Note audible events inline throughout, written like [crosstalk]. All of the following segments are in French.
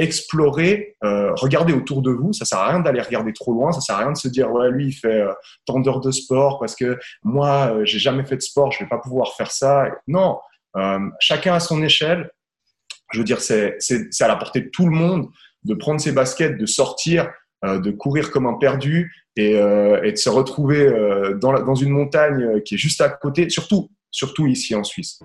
explorer, euh, regardez autour de vous. Ça sert à rien d'aller regarder trop loin. Ça sert à rien de se dire ouais lui il fait euh, tant d'heures de sport parce que moi euh, j'ai jamais fait de sport, je vais pas pouvoir faire ça. Non, euh, chacun à son échelle. Je veux dire c'est à la portée de tout le monde de prendre ses baskets, de sortir, euh, de courir comme un perdu et, euh, de se retrouver dans, dans une montagne qui est juste à côté, surtout, surtout ici en Suisse.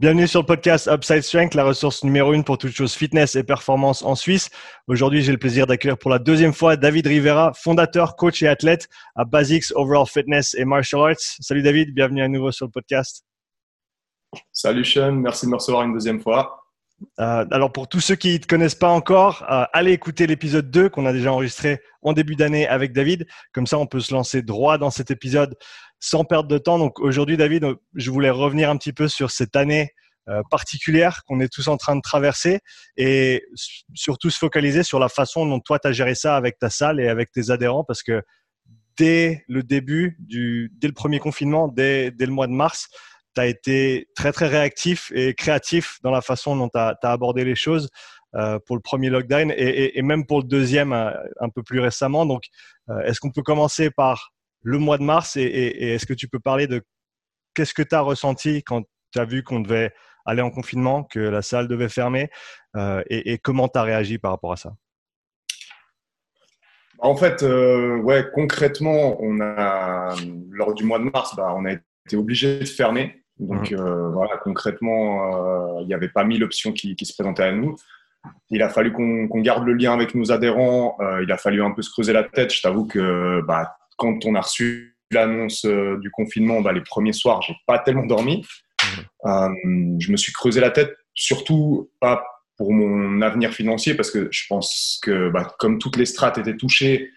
Bienvenue sur le podcast Upside Strength, la ressource numéro une pour toutes choses fitness et performance en Suisse. Aujourd'hui, j'ai le plaisir d'accueillir pour la deuxième fois David Rivera, fondateur, coach et athlète à Basics Overall Fitness et Martial Arts. Salut David, bienvenue à nouveau sur le podcast. Salut Sean, merci de me recevoir une deuxième fois. Euh, alors pour tous ceux qui ne te connaissent pas encore, euh, allez écouter l'épisode 2 qu'on a déjà enregistré en début d'année avec David. Comme ça, on peut se lancer droit dans cet épisode sans perdre de temps. Donc aujourd'hui, David, je voulais revenir un petit peu sur cette année euh, particulière qu'on est tous en train de traverser et surtout se focaliser sur la façon dont toi, tu as géré ça avec ta salle et avec tes adhérents parce que dès le début, du, dès le premier confinement, dès, le mois de mars, tu as été très très réactif et créatif dans la façon dont tu as, abordé les choses euh, pour le premier lockdown et, même pour le deuxième euh, un peu plus récemment. Donc, est-ce qu'on peut commencer par le mois de mars et, et est-ce que tu peux parler de qu'est-ce que tu as ressenti quand tu as vu qu'on devait aller en confinement, que la salle devait fermer euh, et, comment tu as réagi par rapport à ça? En fait, euh, ouais, concrètement, on a, lors du mois de mars, bah, on a été obligé de fermer. Donc mmh. euh, voilà, concrètement, il n'y avait pas mille options qui, qui, se présentaient à nous. Il a fallu qu'on qu garde le lien avec nos adhérents. Euh, il a fallu un peu se creuser la tête. Je t'avoue que bah, quand on a reçu l'annonce euh, du confinement, bah, les premiers soirs, j'ai pas tellement dormi. Mmh. je me suis creusé la tête, surtout pas pour mon avenir financier, parce que je pense que bah, comme toutes les strates étaient touchées,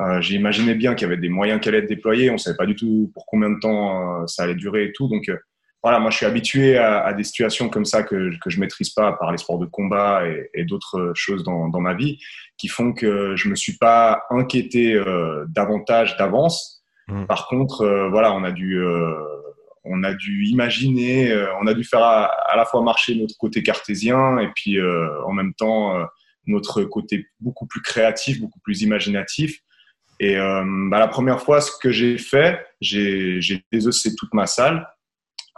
euh, j'imaginais bien qu'il y avait des moyens qui allaient être déployés. On savait pas du tout pour combien de temps euh, ça allait durer et tout. Donc euh, voilà, moi je suis habitué à, à, des situations comme ça que, que je maîtrise pas par les sports de combat et, et d'autres choses dans, dans, ma vie, qui font que je me suis pas inquiété euh, davantage d'avance. Mmh. Par contre, euh, voilà, on a dû on a dû imaginer, euh, on a dû faire à, à, la fois marcher notre côté cartésien et puis euh, en même temps euh, notre côté beaucoup plus créatif, beaucoup plus imaginatif. Et euh, bah, la première fois, ce que j'ai fait, j'ai désossé toute ma salle.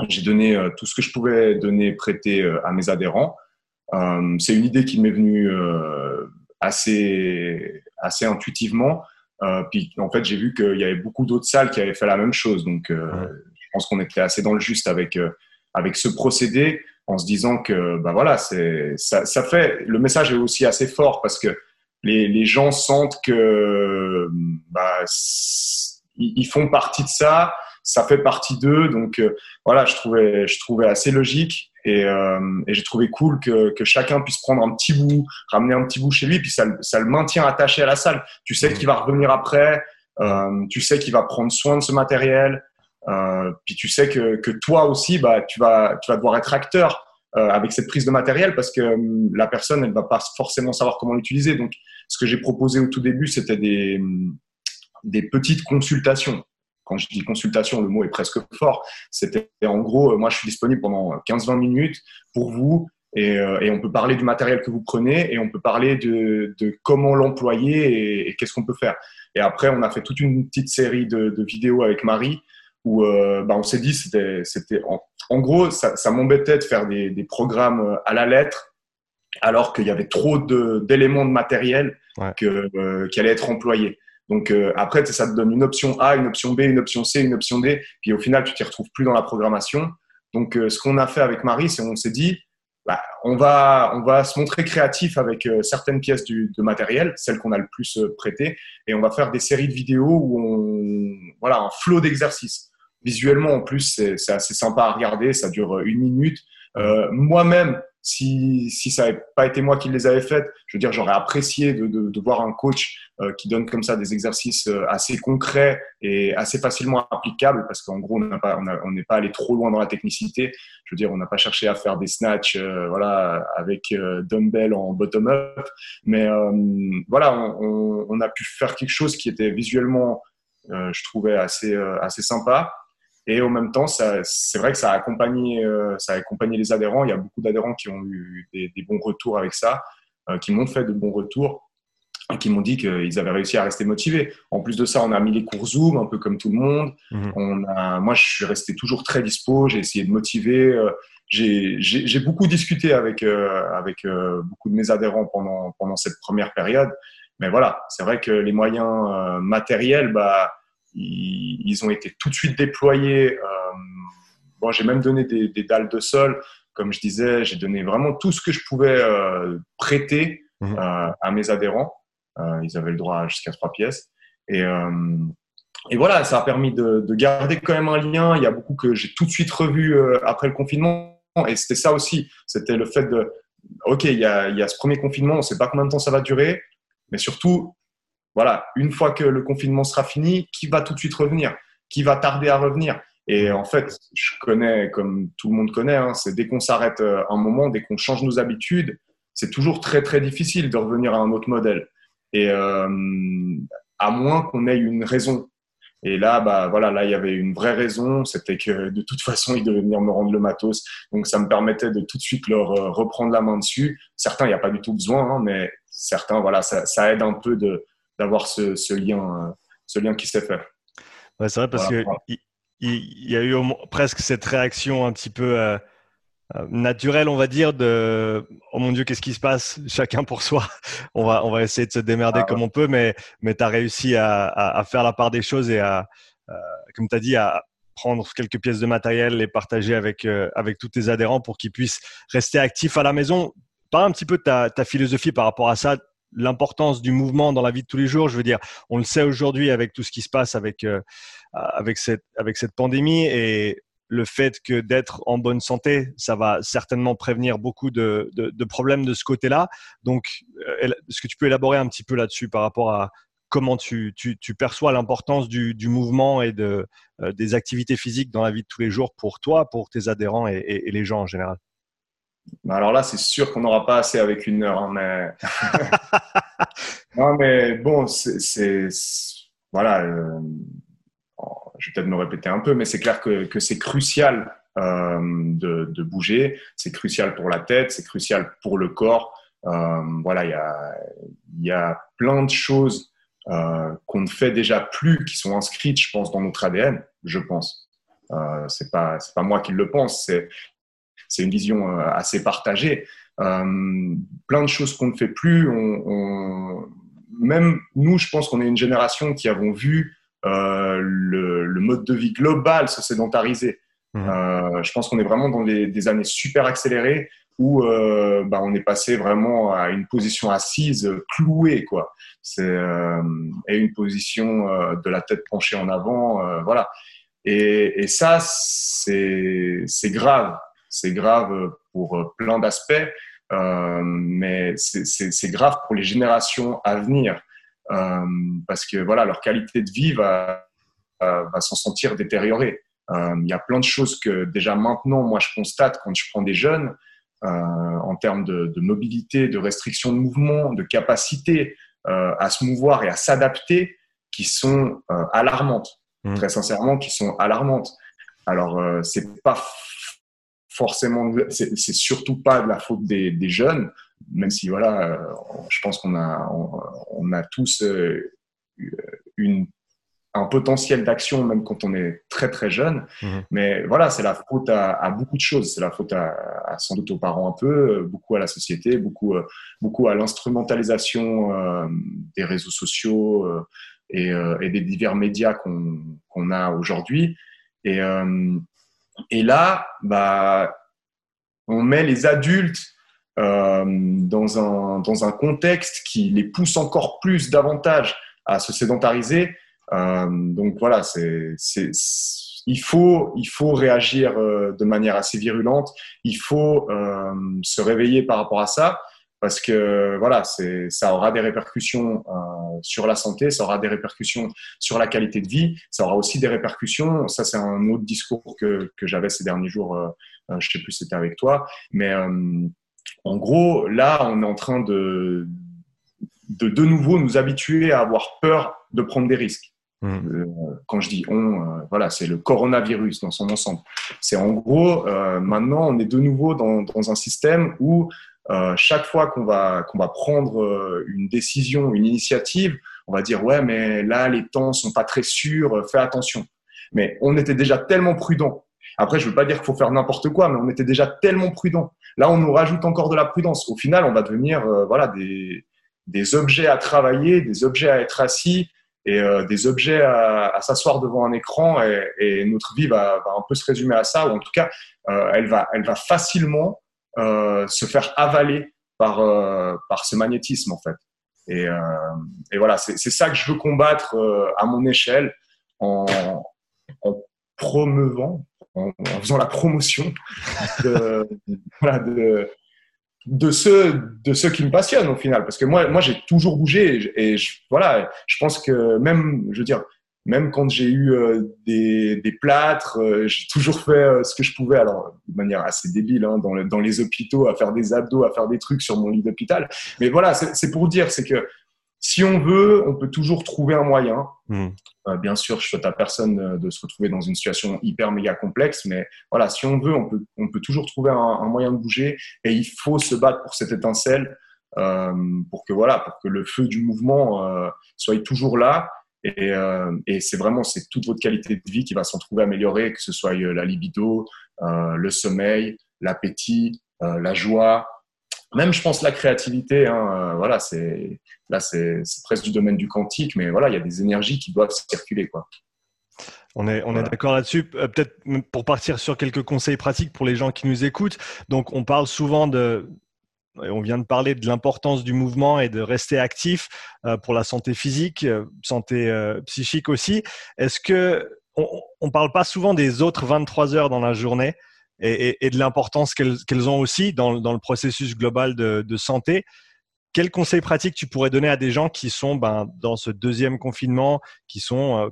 J'ai donné euh, tout ce que je pouvais donner, prêter euh, à mes adhérents. C'est une idée qui m'est venue assez, assez intuitivement. puis en fait, j'ai vu qu'il y avait beaucoup d'autres salles qui avaient fait la même chose. Donc, ouais je pense qu'on était assez dans le juste avec euh, avec ce procédé en se disant que bah voilà c'est ça, ça, fait le message est aussi assez fort parce que les, les gens sentent que bah, ils font partie de ça ça fait partie d'eux donc euh, voilà je trouvais je trouvais assez logique et, euh, et j'ai trouvé cool que, que chacun puisse prendre un petit bout ramener un petit bout chez lui puis ça, ça le maintient attaché à la salle tu sais qu'il va revenir après euh, tu sais qu'il va prendre soin de ce matériel euh, puis tu sais que, que toi aussi, bah, tu, vas, tu vas devoir être acteur euh, avec cette prise de matériel parce que la personne, elle va pas forcément savoir comment l'utiliser. Donc, ce que j'ai proposé au tout début, c'était des, des petites consultations. Quand je dis consultation, le mot est presque fort. C'était en gros, moi, je suis disponible pendant 15-20 minutes pour vous et, euh, et, on peut parler du matériel que vous prenez et on peut parler de, de comment l'employer et, et qu'est-ce qu'on peut faire. Et après, on a fait toute une petite série de, de vidéos avec Marie où euh, bah, on s'est dit c'était c'était en, en, gros ça, ça m'embêtait de faire des, des, programmes à la lettre alors qu'il y avait trop d'éléments de, de, matériel ouais. que, euh, qui allaient être employés. Donc euh, après ça te donne une option A, une option B, une option C, une option D, puis au final tu t'y retrouves plus dans la programmation. Donc euh, ce qu'on a fait avec Marie, c'est on s'est dit bah, on va on va se montrer créatif avec euh, certaines pièces du, de matériel, celles qu'on a le plus euh, prêtées, et on va faire des séries de vidéos où on voilà un flot d'exercices. Visuellement en plus c'est assez sympa à regarder. Ça dure une minute. Euh, moi-même si, si ça n'avait pas été moi qui les avais faites je veux dire j'aurais apprécié de, de, de, voir un coach euh, qui donne comme ça des exercices euh, assez concrets et assez facilement applicables parce qu'en gros on n'est pas on n'est pas allé trop loin dans la technicité. Je veux dire on n'a pas cherché à faire des snatchs euh, voilà avec euh, dumbbell en bottom up. Mais euh, voilà on, on, a pu faire quelque chose qui était visuellement je trouvais assez assez sympa Et en même temps, c'est vrai que ça a, accompagné, ça a accompagné les adhérents. Il y a beaucoup d'adhérents qui ont eu des, des, bons retours avec ça, qui m'ont fait de bons retours qui m'ont dit qu'ils avaient réussi à rester motivés. En plus de ça, on a mis les cours Zoom, un peu comme tout le monde. Mhm. On a, moi, je suis resté toujours très dispo, j'ai essayé de motiver. Euh, j'ai beaucoup discuté avec, euh, avec euh, beaucoup de mes adhérents pendant, pendant cette première période. Mais voilà, c'est vrai que les moyens matériels, bah, ils, ils, ont été tout de suite déployés. bon, j'ai même donné des, des, dalles de sol. Comme je disais, j'ai donné vraiment tout ce que je pouvais prêter mhm. à mes adhérents. Euh, ils avaient le droit jusqu'à trois pièces. Et, euh, et voilà, ça a permis de, de, garder quand même un lien. Il y a beaucoup que j'ai tout de suite revu euh, après le confinement. Et c'était ça aussi. C'était le fait de, OK, il y, a, il y a ce premier confinement, on ne sait pas combien de temps ça va durer. Mais surtout, voilà, une fois que le confinement sera fini, qui va tout de suite revenir? Qui va tarder à revenir? Et en fait, je connais, comme tout le monde connaît, hein, c'est dès qu'on s'arrête un moment, dès qu'on change nos habitudes, c'est toujours très très difficile de revenir à un autre modèle. Et euh, à moins qu'on ait une raison. Et là, bah voilà, là il y avait une vraie raison, c'était que de toute façon ils devaient venir me rendre le matos, donc ça me permettait de tout de suite leur euh, reprendre la main dessus. Certains, il n'y a pas du tout besoin, hein, mais certains, voilà, ça, ça aide un peu de d'avoir ce, ce, lien, euh, ce lien qui s'est fait. Ouais, c'est vrai parce qu'il que il, y a eu presque cette réaction un petit peu euh, naturel, on va dire, de oh mon Dieu, qu'est-ce qui se passe? Chacun pour soi. [laughs] on va, on va essayer de se démerder ah comme on peut, mais, mais tu as réussi à, à, faire la part des choses et à, euh, comme tu as dit, à prendre quelques pièces de matériel, les partager avec, euh, avec tous tes adhérents pour qu'ils puissent rester actifs à la maison. Parle un petit peu de ta, ta philosophie par rapport à ça, l'importance du mouvement dans la vie de tous les jours. Je veux dire, on le sait aujourd'hui avec tout ce qui se passe avec, avec, cette, avec cette pandémie et le fait que d'être en bonne santé, ça va certainement prévenir beaucoup de, problèmes de ce côté-là. Donc, euh, est-ce que tu peux élaborer un petit peu là-dessus par rapport à comment tu, perçois l'importance du, mouvement et de, euh, des activités physiques dans la vie de tous les jours pour toi, pour tes adhérents et, les gens en général? Alors là, c'est sûr qu'on n'aura pas assez avec une heure. Hein, mais... [laughs] non, mais bon, c'est. Voilà. Euh, je vais peut-être me répéter un peu, mais c'est clair que, que c'est crucial euh, de, de, bouger, c'est crucial pour la tête, c'est crucial pour le corps. Euh, voilà, il y a, y a plein de choses euh, qu'on ne fait déjà plus, qui sont inscrites, je pense, dans notre ADN, je pense. Euh, c'est pas, c'est pas moi qui le pense, c'est, c'est une vision euh, assez partagée. Euh, plein de choses qu'on ne fait plus. On, on, même nous, je pense qu'on est une génération qui avons vu euh, le, le, mode de vie global se sédentariser. Mmh. Euh, je pense qu'on est vraiment dans des années super accélérées où bah, on est passé vraiment à une position assise clouée, quoi. C'est et une position de la tête penchée en avant, voilà. Et, et ça, c'est grave, c'est grave pour plein d'aspects, mais c'est grave pour les générations à venir. Euh, parce que voilà, leur qualité de vie va, va s'en sentir détériorée. Euh, il y a plein de choses que déjà maintenant, moi, je constate quand je prends des jeunes euh, en termes de, de, mobilité, de restriction de mouvement, de capacité à se mouvoir et à s'adapter, qui sont alarmantes. Mmh. Très sincèrement, qui sont alarmantes. Alors, c'est pas forcément, c'est surtout pas de la faute des, des jeunes, même si voilà, euh, je pense qu'on a, on, a tous euh, une, un potentiel d'action même quand on est très très jeune. Mhm. Mais voilà, c'est la faute à, beaucoup de choses. C'est la faute à, sans doute aux parents un peu, beaucoup à la société, beaucoup, euh, beaucoup à l'instrumentalisation des réseaux sociaux et, et, des divers médias qu'on a aujourd'hui. Et, et là, bah, on met les adultes euh, dans, un, dans un contexte qui les pousse encore plus davantage à se sédentariser. Euh, donc voilà, c'est, c'est, il, faut, il faut réagir euh, de manière assez virulente, il faut euh, se réveiller par rapport à ça parce que voilà, ça aura des répercussions euh, sur la santé, ça aura des répercussions sur la qualité de vie, ça aura aussi des répercussions. Ça, c'est un autre discours que, que j'avais ces derniers jours. Euh, je sais plus si c'était avec toi, mais euh, en gros, là, on est en train de, de de nouveau nous habituer à avoir peur de prendre des risques. Mmh. quand je dis on, voilà, c'est le coronavirus dans son ensemble. C'est en gros, maintenant, on est de nouveau dans, dans un système où chaque fois qu'on va, qu'on va prendre une décision, une initiative, on va dire ouais, mais là, les temps sont pas très sûrs, fais attention. Mais on était déjà tellement prudent. Après, je veux pas dire qu'il faut faire n'importe quoi, mais on était déjà tellement prudent. Là, on nous rajoute encore de la prudence. Au final, on va devenir voilà des, des objets à travailler, des objets à être assis et euh, des objets à, à s'asseoir devant un écran et, et notre vie va, va, un peu se résumer à ça ou en tout cas euh, elle va elle va facilement euh, se faire avaler par euh, par ce magnétisme en fait. Et, euh, et voilà c'est ça que je veux combattre à mon échelle en, en promeuvant en, en, faisant la promotion de, [laughs] voilà, de, de ceux de ceux qui me passionnent au final. Parce que moi moi j'ai toujours bougé et, je, voilà je pense que même je veux dire même quand j'ai eu euh, des, des plâtres euh, j'ai toujours fait euh, ce que je pouvais alors de manière assez débile hein, dans, le, dans les hôpitaux à faire des abdos à faire des trucs sur mon lit d'hôpital mais voilà c'est pour dire c'est que si on veut, on peut toujours trouver un moyen. Mmh. Euh, bien sûr, je souhaite à personne de se retrouver dans une situation hyper méga complexe, mais voilà, si on veut, on peut, on peut toujours trouver un, un moyen de bouger et il faut se battre pour cette étincelle pour que voilà, pour que le feu du mouvement soit toujours là. Et, euh, et c'est vraiment c'est toute votre qualité de vie qui va s'en trouver améliorée, que ce soit la libido, le sommeil, l'appétit, la joie, même je pense la créativité, hein, euh, voilà, c'est là c'est presque du domaine du quantique, mais voilà, il y a des énergies qui doivent circuler, quoi. On est, on est d'accord là-dessus. Euh, peut-être pour partir sur quelques conseils pratiques pour les gens qui nous écoutent. Donc, on parle souvent de, on vient de parler de l'importance du mouvement et de rester actif euh, pour la santé physique, santé psychique aussi. Est-ce que on, parle pas souvent des autres 23 heures dans la journée et, de l'importance qu'elles ont aussi dans, le processus global de, santé? Quels conseils pratiques tu pourrais donner à des gens qui sont ben, dans ce deuxième confinement, qui sont euh,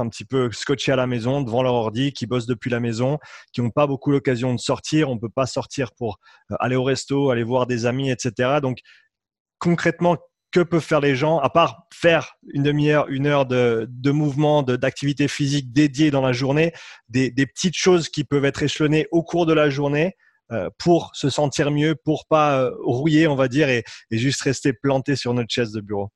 un petit peu scotchés à la maison devant leur ordi, qui bossent depuis la maison, qui n'ont pas beaucoup l'occasion de sortir. On ne peut pas sortir pour euh, aller au resto, aller voir des amis, etc. Donc concrètement, que peuvent faire les gens, à part faire une demi-heure, une heure de, de mouvement, d'activité physique dédiée dans la journée, des, petites choses qui peuvent être échelonnées au cours de la journée euh, pour se sentir mieux, pour pas euh, rouiller, on va dire, et, juste rester planté sur notre chaise de bureau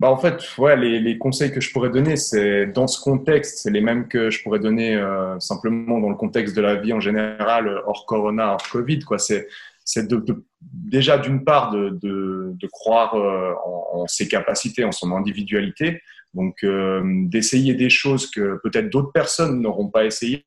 bah en fait, ouais, les, les conseils que je pourrais donner, c'est dans ce contexte, c'est les mêmes que je pourrais donner euh, simplement dans le contexte de la vie en général, hors Corona, hors Covid. Quoi. C'est c'est déjà d'une part de, de croire euh, en, ses capacités, en son individualité, donc euh, d'essayer des choses que peut-être d'autres personnes n'auront pas essayé,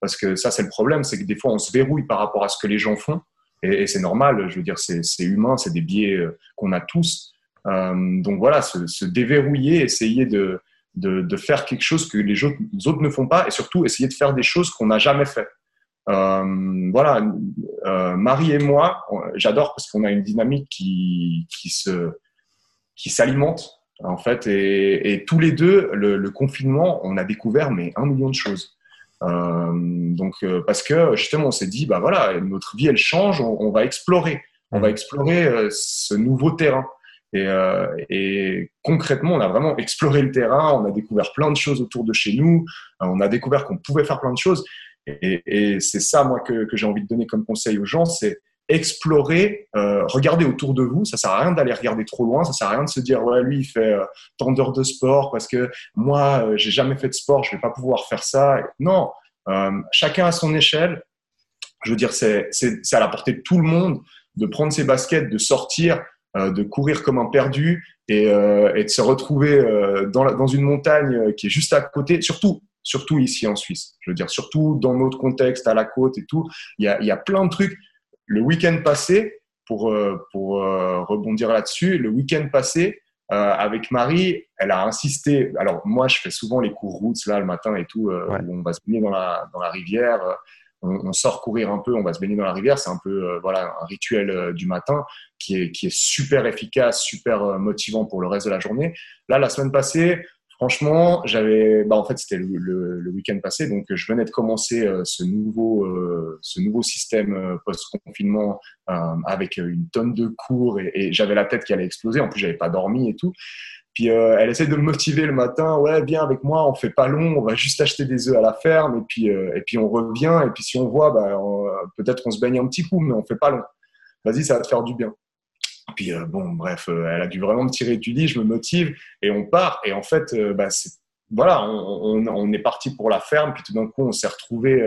parce que ça c'est le problème, c'est que des fois on se verrouille par rapport à ce que les gens font, et, et c'est normal, je veux dire c'est humain, c'est des biais euh, qu'on a tous. Euh, donc voilà, se, se, déverrouiller, essayer de, de, de, faire quelque chose que les autres, les autres ne font pas, et surtout essayer de faire des choses qu'on n'a jamais fait. Euh, voilà, euh, Marie et moi, j'adore parce qu'on a une dynamique qui, qui se qui s'alimente en fait et, et, tous les deux le, le, confinement on a découvert mais un million de choses. Euh, donc parce que justement on s'est dit bah voilà notre vie elle change on, on va explorer. On va explorer ce nouveau terrain et, euh, et, concrètement on a vraiment exploré le terrain on a découvert plein de choses autour de chez nous on a découvert qu'on pouvait faire plein de choses et, c'est ça, moi, que, j'ai envie de donner comme conseil aux gens, c'est explorer, euh, regarder autour de vous. Ça sert à rien d'aller regarder trop loin. Ça sert à rien de se dire ouais lui il fait euh, tant d'heures de sport parce que moi euh, j'ai jamais fait de sport, je vais pas pouvoir faire ça. Non, euh, chacun à son échelle. Je veux dire c'est à la portée de tout le monde de prendre ses baskets, de sortir, euh, de courir comme un perdu et, euh, et de se retrouver dans, la, dans une montagne qui est juste à côté. Surtout surtout ici en Suisse. Je veux dire, surtout dans notre contexte, à la côte et tout. Il y a, il y a plein de trucs. Le week-end passé, pour, euh, pour euh, rebondir là-dessus, le week-end passé, euh, avec Marie, elle a insisté. Alors, moi, je fais souvent les cours routes là le matin et tout, euh, ouais. où on va se baigner dans la, dans la rivière. On, on, sort courir un peu, on va se baigner dans la rivière. C'est un peu euh, voilà un rituel euh, du matin qui est, qui est super efficace, super motivant pour le reste de la journée. Là, la semaine passée, Franchement, j'avais, bah en fait, c'était le, le, le week-end passé, donc je venais de commencer euh, ce nouveau, euh, ce nouveau système euh, post-confinement euh, avec une tonne de cours et, et j'avais la tête qui allait exploser. En plus, j'avais pas dormi et tout. Puis euh, elle essaie de me motiver le matin. Ouais, viens avec moi, on fait pas long, on va juste acheter des œufs à la ferme et puis euh, et puis on revient. Et puis si on voit, bah, peut-être on se baigne un petit coup, mais on fait pas long. Vas-y, ça va te faire du bien. Puis euh, bon, bref, elle a dû vraiment me tirer du lit. Je me motive et on part. Et en fait, bah, voilà, on, est parti pour la ferme. Puis tout d'un coup, on s'est retrouvé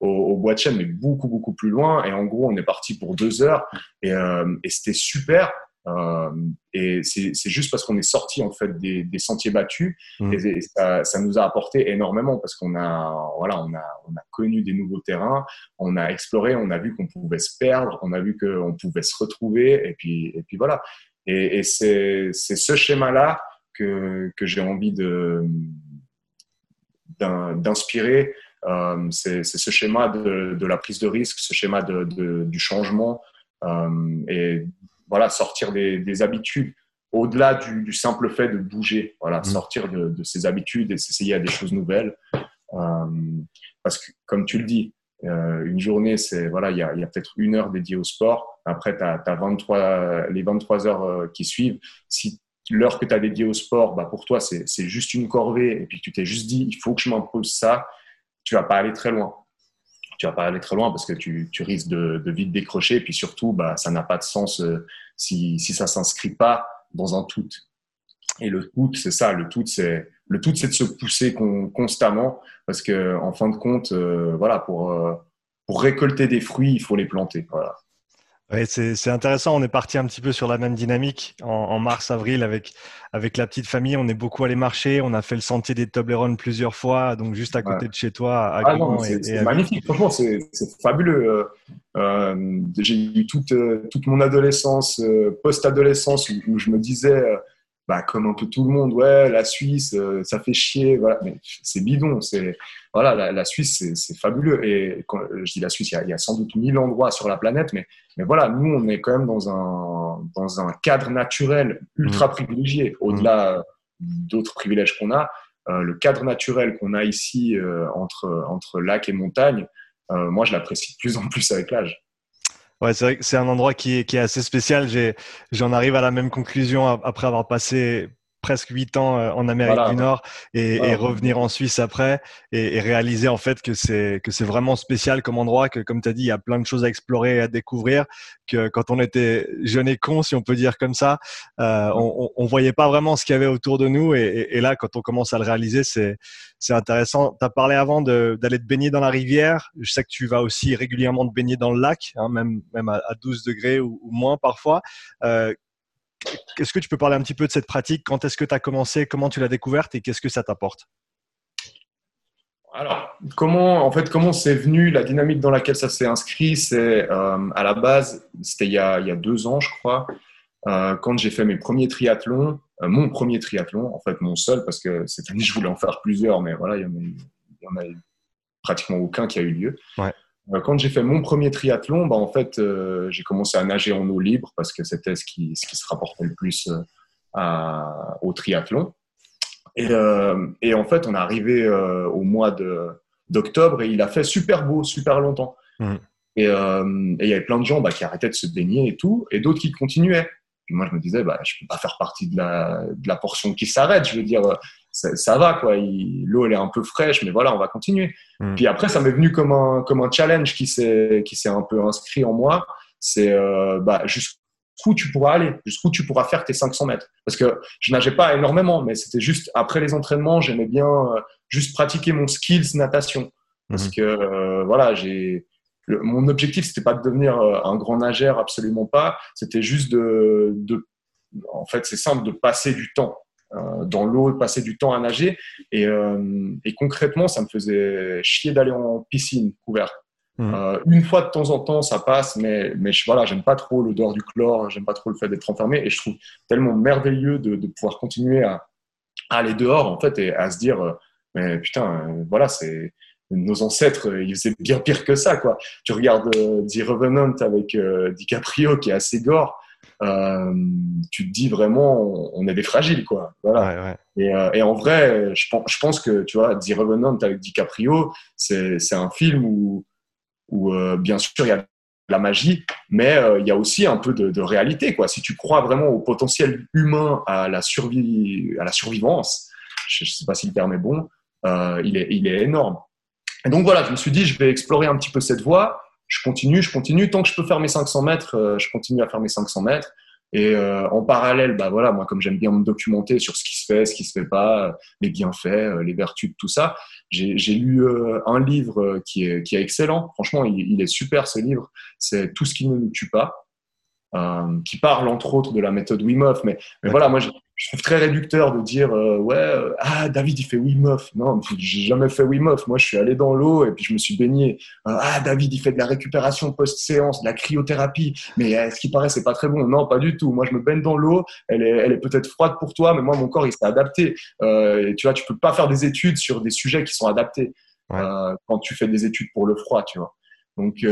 au, au, bois de chêne, mais beaucoup beaucoup plus loin. Et en gros, on est parti pour deux heures et, et c'était super euh, et c'est juste parce qu'on est sorti en fait des, des sentiers battus mmh. et, ça, ça, nous a apporté énormément parce qu'on a voilà on a on a connu des nouveaux terrains, on a exploré, on a vu qu'on pouvait se perdre, on a vu qu'on pouvait se retrouver et puis et puis voilà. Et, et c'est ce schéma là que que j'ai envie de d'inspirer. Euh, c'est ce schéma de, de, la prise de risque, ce schéma de, de du changement euh, et voilà, sortir des, habitudes au-delà du, simple fait de bouger, voilà, mmh. sortir de, ses habitudes et s'essayer à des choses nouvelles. Euh, parce que, comme tu le dis, euh, une journée, c'est voilà, il y a, peut-être une heure dédiée au sport. Après, tu as, 23, les 23 heures euh, qui suivent. Si l'heure que tu as dédiée au sport, bah, pour toi, c'est juste une corvée et puis tu t'es juste dit, il faut que je m'impose ça, tu vas pas aller très loin tu vas pas aller très loin parce que tu, tu risques de, de, vite décrocher. Et puis surtout, bah, ça n'a pas de sens euh, si, si ça s'inscrit pas dans un tout. Et le tout, c'est ça. Le tout, c'est le tout, c'est de se pousser constamment parce que en fin de compte, euh, voilà, pour euh, pour récolter des fruits, il faut les planter. Voilà. Ouais, c'est intéressant. On est parti un petit peu sur la même dynamique en, mars-avril avec, avec la petite famille. On est beaucoup allé marcher. On a fait le sentier des Toblerones plusieurs fois, donc juste à côté de chez toi. À ah c'est magnifique. Franchement, c'est fabuleux. Euh, euh, j'ai eu toute, euh, toute mon adolescence, post-adolescence, où, je me disais, bah, comme un peu tout le monde, ouais, la Suisse, euh, ça fait chier, voilà. Mais c'est bidon, c'est voilà, la, Suisse, c'est fabuleux. Et quand je dis la Suisse, il y, a, sans doute mille endroits sur la planète, mais mais voilà, nous, on est quand même dans un dans un cadre naturel ultra mmh. privilégié, au-delà mmh. d'autres privilèges qu'on a. Euh, le cadre naturel qu'on a ici euh, entre entre lac et montagne, moi, je l'apprécie de plus en plus avec l'âge. Ouais, c'est vrai que c'est un endroit qui est, qui est assez spécial. J'en arrive à la même conclusion après avoir passé presque huit ans euh, en Amérique du Nord et, et, revenir en Suisse après et, et réaliser en fait que c'est que c'est vraiment spécial comme endroit que comme tu as dit il y a plein de choses à explorer et à découvrir que quand on était jeune et con si on peut dire comme ça euh, on, on voyait pas vraiment ce qu'il y avait autour de nous et, et, là quand on commence à le réaliser c'est c'est intéressant. Tu as parlé avant d'aller te baigner dans la rivière. Je sais que tu vas aussi régulièrement te baigner dans le lac hein, même même à, 12 degrés ou, ou moins parfois. Euh, est-ce que tu peux parler un petit peu de cette pratique? Quand est-ce que tu as commencé? Comment tu l'as découverte? Et qu'est-ce que ça t'apporte? Alors, comment, en fait, comment c'est venu, la dynamique dans laquelle ça s'est inscrit, c'est euh, à la base, c'était il, y a deux ans, je crois, euh, quand j'ai fait mes premiers triathlons, euh, mon premier triathlon, en fait, mon seul, parce que cette année, je voulais en faire plusieurs, mais voilà, il y en a, pratiquement aucun qui a eu lieu. Ouais. Euh, quand j'ai fait mon premier triathlon, bah, en fait, euh, j'ai commencé à nager en eau libre parce que c'était ce qui, ce qui se rapportait le plus euh, à, au triathlon. Et, et, en fait, on est arrivé au mois d'octobre et il a fait super beau, super longtemps. Mmh. Et il y avait plein de gens bah, qui arrêtaient de se baigner et tout, et d'autres qui continuaient. moi, je me disais, bah, je peux pas faire partie de la, de la portion qui s'arrête. Je veux dire, ça, va quoi. L'eau elle est un peu fraîche, mais voilà, on va continuer. Mm. Puis après, ça m'est venu comme un comme un challenge qui s'est qui s'est un peu inscrit en moi. C'est euh, bah, jusqu'où tu pourras aller, jusqu'où tu pourras faire tes 500 mètres? Parce que je nageais pas énormément, mais c'était juste après les entraînements, j'aimais bien euh, juste pratiquer mon skills natation. Parce mm-hmm. que euh, voilà, j'ai mon objectif c'était pas de devenir un grand nageur, absolument pas. C'était juste de, de en fait, c'est simple de passer du temps. Euh, dans l'eau, passer du temps à nager. Et, euh, et concrètement, ça me faisait chier d'aller en piscine couverte. Mmh. Euh, une fois de temps en temps, ça passe, mais, mais je, voilà, j'aime pas trop l'odeur du chlore, j'aime pas trop le fait d'être enfermé, et je trouve tellement merveilleux de, de pouvoir continuer à, à, aller dehors, en fait, et à se dire, mais putain, voilà, c'est nos ancêtres, ils faisaient bien pire que ça, quoi. Tu regardes The Revenant avec DiCaprio, qui est assez gore, euh, tu te dis vraiment, on est des fragiles, quoi. Voilà. Et, euh, et, en vrai, je pense, je pense que, tu vois, The Revenant avec DiCaprio, c'est un film où, où euh, bien sûr, il y a la magie, mais il y a aussi un peu de, de, réalité. Quoi. Si tu crois vraiment au potentiel humain, à la, survie, à la survivance, je ne sais pas si le terme est bon, il, est, il est énorme. Et donc voilà, je me suis dit, je vais explorer un petit peu cette voie. Je continue, je continue. Tant que je peux faire mes 500 mètres, je continue à faire mes 500 mètres. Et euh, en parallèle, bah voilà, moi comme j'aime bien me documenter sur ce qui se fait, ce qui se fait pas, les bienfaits, euh, les vertus de tout ça, j'ai lu euh, un livre qui est, qui est excellent. Franchement, il, il est super ce livre. C'est Tout ce qui ne nous tue pas, qui parle entre autres de la méthode Wim Hof. Mais, mais voilà, moi je trouve très réducteur de dire euh, ouais euh, ah David il fait Wim Hof. Non j'ai jamais fait Wim Hof. Moi je suis allé dans l'eau et puis je me suis baigné. Euh, ah David il fait de la récupération post séance de la cryothérapie. Mais ce qui paraît c'est pas très bon. Non pas du tout. Moi je me baigne dans l'eau. Elle est elle est peut-être froide pour toi mais moi mon corps il s'est adapté. Et tu vois tu peux pas faire des études sur des sujets qui sont adaptés quand tu fais des études pour le froid tu vois. Donc tu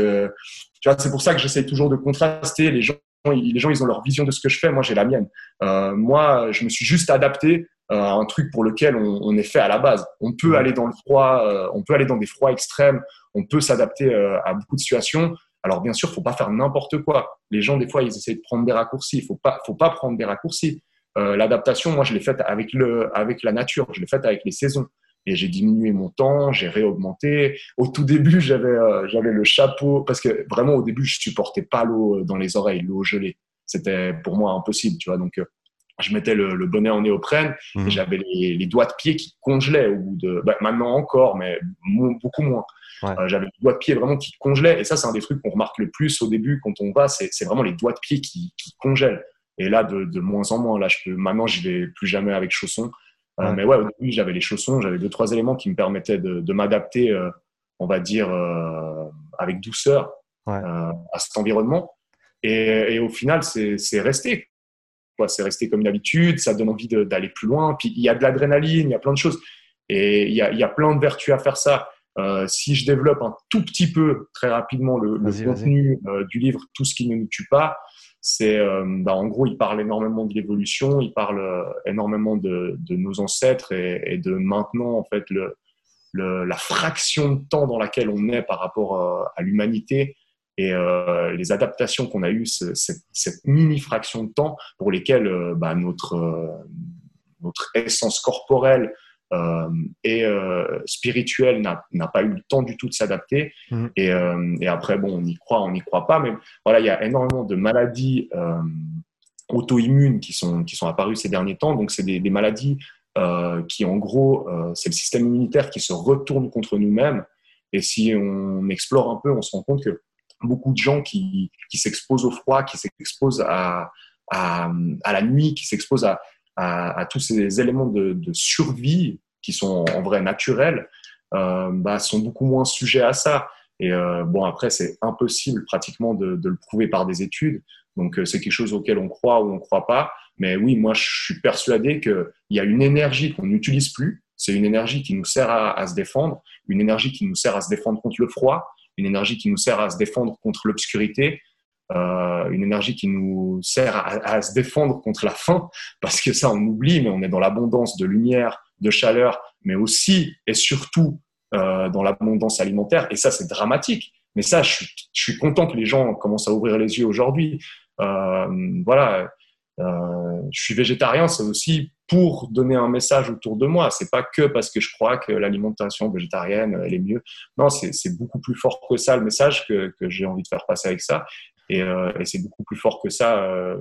vois c'est pour ça que j'essaye toujours de contraster les gens les gens, ils ont leur vision de ce que je fais. Moi, j'ai la mienne. Euh, moi, je me suis juste adapté euh, à un truc pour lequel on, est fait à la base. On peut aller dans le froid, euh, on peut aller dans des froids extrêmes, on peut s'adapter à beaucoup de situations. Alors, bien sûr, faut pas faire n'importe quoi. Les gens, des fois, ils essaient de prendre des raccourcis. Il faut pas, faut pas prendre des raccourcis. L'adaptation, moi, je l'ai faite avec le, avec la nature. Je l'ai faite avec les saisons et j'ai diminué mon temps, j'ai réaugmenté. Au tout début, j'avais euh, j'avais le chapeau parce que vraiment au début, je supportais pas l'eau dans les oreilles, l'eau gelée. C'était pour moi impossible, tu vois. Donc euh, je mettais le, bonnet en néoprène et mmh. j'avais les, doigts de pied qui congelaient au bout de bah, maintenant encore, mais beaucoup moins. Euh, j'avais les doigts de pied vraiment qui congelaient et ça c'est un des trucs qu'on remarque le plus au début quand on va, c'est vraiment les doigts de pied qui, qui congèlent. Et là, de, de, moins en moins, là, je peux, maintenant, je vais plus jamais avec chaussons. Euh, mais ouais, au début, j'avais les chaussons, j'avais deux, trois éléments qui me permettaient de, m'adapter, euh, on va dire, euh, avec douceur à cet environnement. Et, au final, c'est resté. C'est resté comme d'habitude, ça donne envie d'aller plus loin. Puis il y a de l'adrénaline, il y a plein de choses. Et il y a, y a, plein de vertus à faire ça. si je développe un tout petit peu, très rapidement, le, le contenu du livre Tout ce qui ne nous tue pas, c'est euh, bah, en gros il parle énormément de l'évolution il parle euh, énormément de, nos ancêtres et, de maintenant en fait le, la fraction de temps dans laquelle on est par rapport euh, à, l'humanité et euh, les adaptations qu'on a eues cette, cette, mini fraction de temps pour lesquelles bah, notre notre essence corporelle euh, et euh, spirituel n'a pas eu le temps du tout de s'adapter. Mmh. Et, euh, et, après, bon, on y croit, on n'y croit pas, mais voilà, il y a énormément de maladies auto-immunes qui sont, qui sont apparues ces derniers temps. Donc, c'est des, des, maladies qui, en gros, c'est le système immunitaire qui se retourne contre nous-mêmes. Et si on explore un peu, on se rend compte que beaucoup de gens qui, qui s'exposent au froid, qui s'exposent à, à, à, la nuit, qui s'exposent à, à, tous ces éléments de, survie qui sont en vrai naturels, euh, bah, sont beaucoup moins sujets à ça. Et euh, bon, après, c'est impossible pratiquement de, le prouver par des études. Donc, euh, c'est quelque chose auquel on croit ou on ne croit pas. Mais oui, moi, je suis persuadé qu'il y a une énergie qu'on n'utilise plus. C'est une énergie qui nous sert à, se défendre, une énergie qui nous sert à se défendre contre le froid, une énergie qui nous sert à se défendre contre l'obscurité, euh, une énergie qui nous sert à, se défendre contre la faim, parce que ça on oublie, mais on est dans l'abondance de lumière, de chaleur, mais aussi et surtout euh, dans l'abondance alimentaire, et ça c'est dramatique. Mais ça, je suis, content que les gens commencent à ouvrir les yeux aujourd'hui. Euh, voilà, je suis végétarien, c'est aussi pour donner un message autour de moi. C'est pas que parce que je crois que l'alimentation végétarienne elle est mieux. Non, c'est beaucoup plus fort que ça le message que j'ai envie de faire passer avec ça. Et, euh, et c'est beaucoup plus fort que ça euh,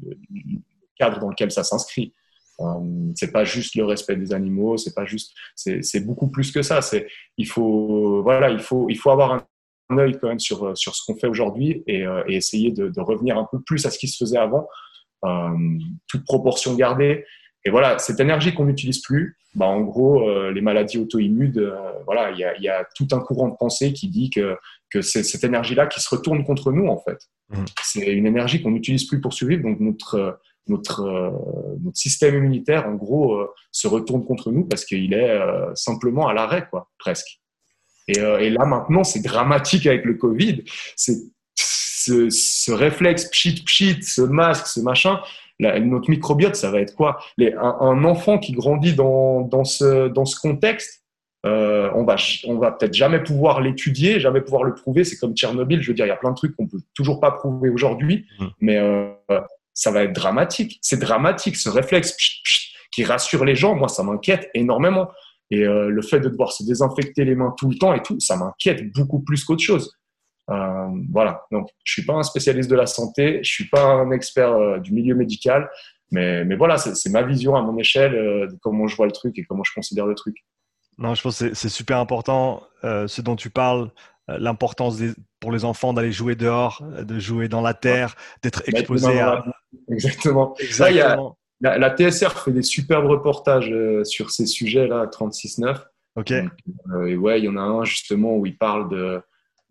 le cadre dans lequel ça s'inscrit. Euh, c'est pas juste le respect des animaux, c'est pas juste, c'est beaucoup plus que ça. C'est, il faut, voilà, il faut, il faut avoir un, œil quand même sur sur ce qu'on fait aujourd'hui et, essayer de, revenir un peu plus à ce qui se faisait avant, euh, toute proportion gardée. Et voilà, cette énergie qu'on n'utilise plus, bah en gros, les maladies auto-immunes, voilà, il y a, tout un courant de pensée qui dit que, que c'est cette énergie-là qui se retourne contre nous, en fait. Mmh. C'est une énergie qu'on n'utilise plus pour survivre, donc notre, notre, euh, notre système immunitaire, en gros, se retourne contre nous parce qu'il est simplement à l'arrêt, quoi, presque. Et, et là, maintenant, c'est dramatique avec le Covid. C'est ce, ce, réflexe pchit pchit, ce masque, ce machin, notre microbiote, ça va être quoi? Un, enfant qui grandit dans, dans, ce, dans ce contexte, euh, on va, on va peut-être jamais pouvoir l'étudier, jamais pouvoir le prouver. C'est comme Tchernobyl, je veux dire, il y a plein de trucs qu'on peut toujours pas prouvé aujourd'hui, mmh. mais euh, ça va être dramatique. C'est dramatique, ce réflexe qui rassure les gens. Moi, ça m'inquiète énormément. Et euh, le fait de devoir se désinfecter les mains tout le temps et tout, ça m'inquiète beaucoup plus qu'autre chose. Euh, voilà. Donc, je suis pas un spécialiste de la santé, je suis pas un expert euh, du milieu médical, mais, mais voilà, c'est ma vision à mon échelle de comment je vois le truc et comment je considère le truc. Non, je pense que c'est super important ce dont tu parles, l'importance pour les enfants d'aller jouer dehors, de jouer dans la terre, d'être exposé à. Exactement. Exactement. La, TSR fait des superbes reportages euh, sur ces sujets-là, 36.9. Ok. Euh, et ouais, il y en a un justement où il parle de,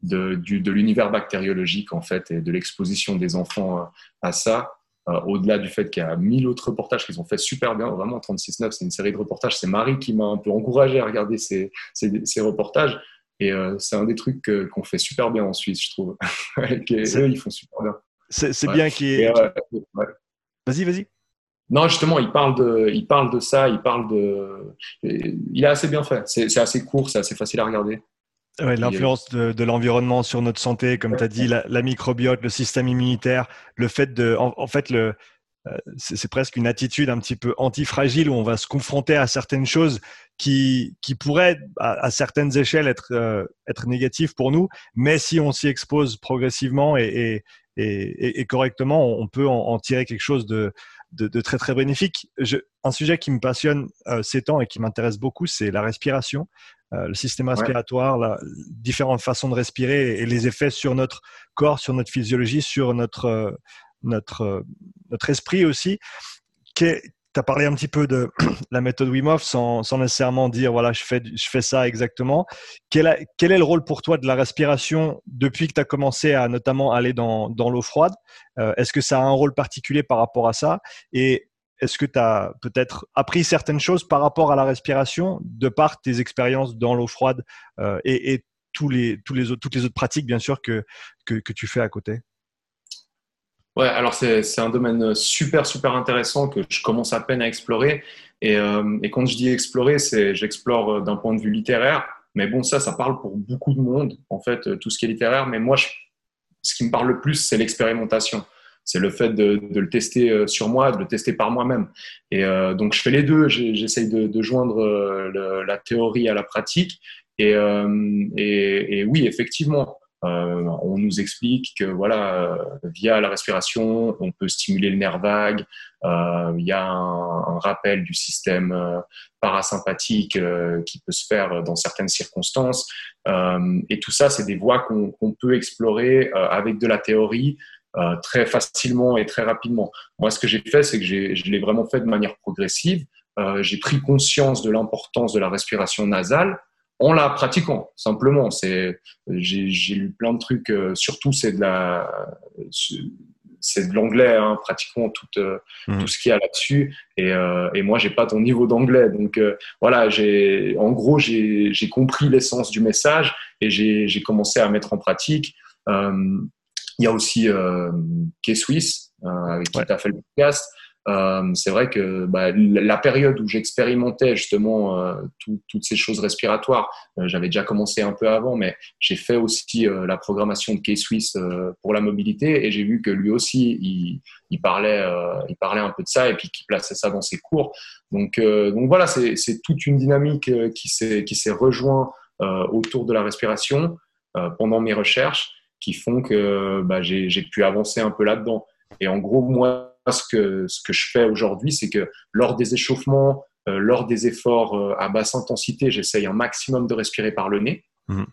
de, de l'univers bactériologique en fait et de l'exposition des enfants euh, à ça. Au-delà du fait qu'il y a mille autres reportages qu'ils ont fait super bien, vraiment 36.9, c'est une série de reportages. C'est Marie qui m'a un peu encouragé à regarder ces, ces, reportages. Et c'est un des trucs qu'on fait super bien en Suisse, je trouve. [laughs] eux, ils font super bien. C'est bien qu'il y ait. Vas-y, vas-y. Non, justement, il parle de, il parle de ça, il parle de. Il est assez bien fait. C'est assez court, c'est assez facile à regarder. Ouais, L'influence de, l'environnement sur notre santé, comme tu as dit, la, microbiote, le système immunitaire, le fait de. En, fait, le, euh, c'est presque une attitude un petit peu antifragile où on va se confronter à certaines choses qui, qui pourraient, à, certaines échelles, être, euh, être négatives pour nous. Mais si on s'y expose progressivement et, et, et, correctement, on peut en tirer quelque chose de, de, très très bénéfique. un sujet qui me passionne euh, ces temps et qui m'intéresse beaucoup, c'est la respiration, euh, le système respiratoire, la, différentes façons de respirer et, les effets sur notre corps, sur notre physiologie, sur notre, euh, notre, notre esprit aussi. Tu as parlé un petit peu de [clears throat] la méthode Wim Hof sans, sans, nécessairement dire voilà, je fais, je fais ça exactement. Quel, quel, est le rôle pour toi de la respiration depuis que tu as commencé à notamment aller dans, dans l'eau froide? Euh, Est-ce que ça a un rôle particulier par rapport à ça? Et est-ce que tu as peut-être appris certaines choses par rapport à la respiration de par tes expériences dans l'eau froide euh, et, les, toutes les autres pratiques, bien sûr, que, tu fais à côté? Ouais, alors c'est un domaine super, super intéressant que je commence à peine à explorer. Et, euh, et quand je dis explorer, c'est j'explore euh, d'un point de vue littéraire. Mais bon, ça, ça parle pour beaucoup de monde, en fait, tout ce qui est littéraire. Mais moi, ce qui me parle le plus, c'est l'expérimentation. C'est le fait de, de, le tester euh, sur moi, de le tester par moi-même. Et euh, donc, je fais les deux. J'essaye de, de, joindre le, la théorie à la pratique. Et, et, et oui, effectivement, euh, on nous explique que voilà, euh, via la respiration, on peut stimuler le nerf vague. Euh, il y a un, rappel du système parasympathique qui peut se faire dans certaines circonstances. et tout ça, c'est des voies qu'on peut explorer avec de la théorie. Très facilement et très rapidement. Moi, ce que j'ai fait, c'est que je l'ai vraiment fait de manière progressive. j'ai pris conscience de l'importance de la respiration nasale en la pratiquant simplement. C'est, j'ai, lu plein de trucs. Euh, surtout, c'est de la, c'est de l'anglais, hein, pratiquement tout, euh, mmh. tout ce qu'il y a là-dessus. Et, euh, et moi, j'ai pas ton niveau d'anglais, donc voilà. En gros, j'ai, compris l'essence du message et j'ai, j'ai commencé à mettre en pratique. Il y a aussi K-Swiss, avec qui tu as fait le podcast. Euh, c'est vrai que bah, la période où j'expérimentais justement euh, toutes ces choses respiratoires, euh, j'avais déjà commencé un peu avant, mais j'ai fait aussi la programmation de K-Swiss pour la mobilité et j'ai vu que lui aussi, il, il parlait, il parlait un peu de ça et puis qu'il plaçait ça dans ses cours. Donc, donc voilà, c'est toute une dynamique qui s'est rejoint autour de la respiration pendant mes recherches qui font que bah, j'ai pu avancer un peu là-dedans. Et en gros, moi, ce que, ce que je fais aujourd'hui, c'est que lors des échauffements, euh, lors des efforts euh, à basse intensité, j'essaye un maximum de respirer par le nez mhm.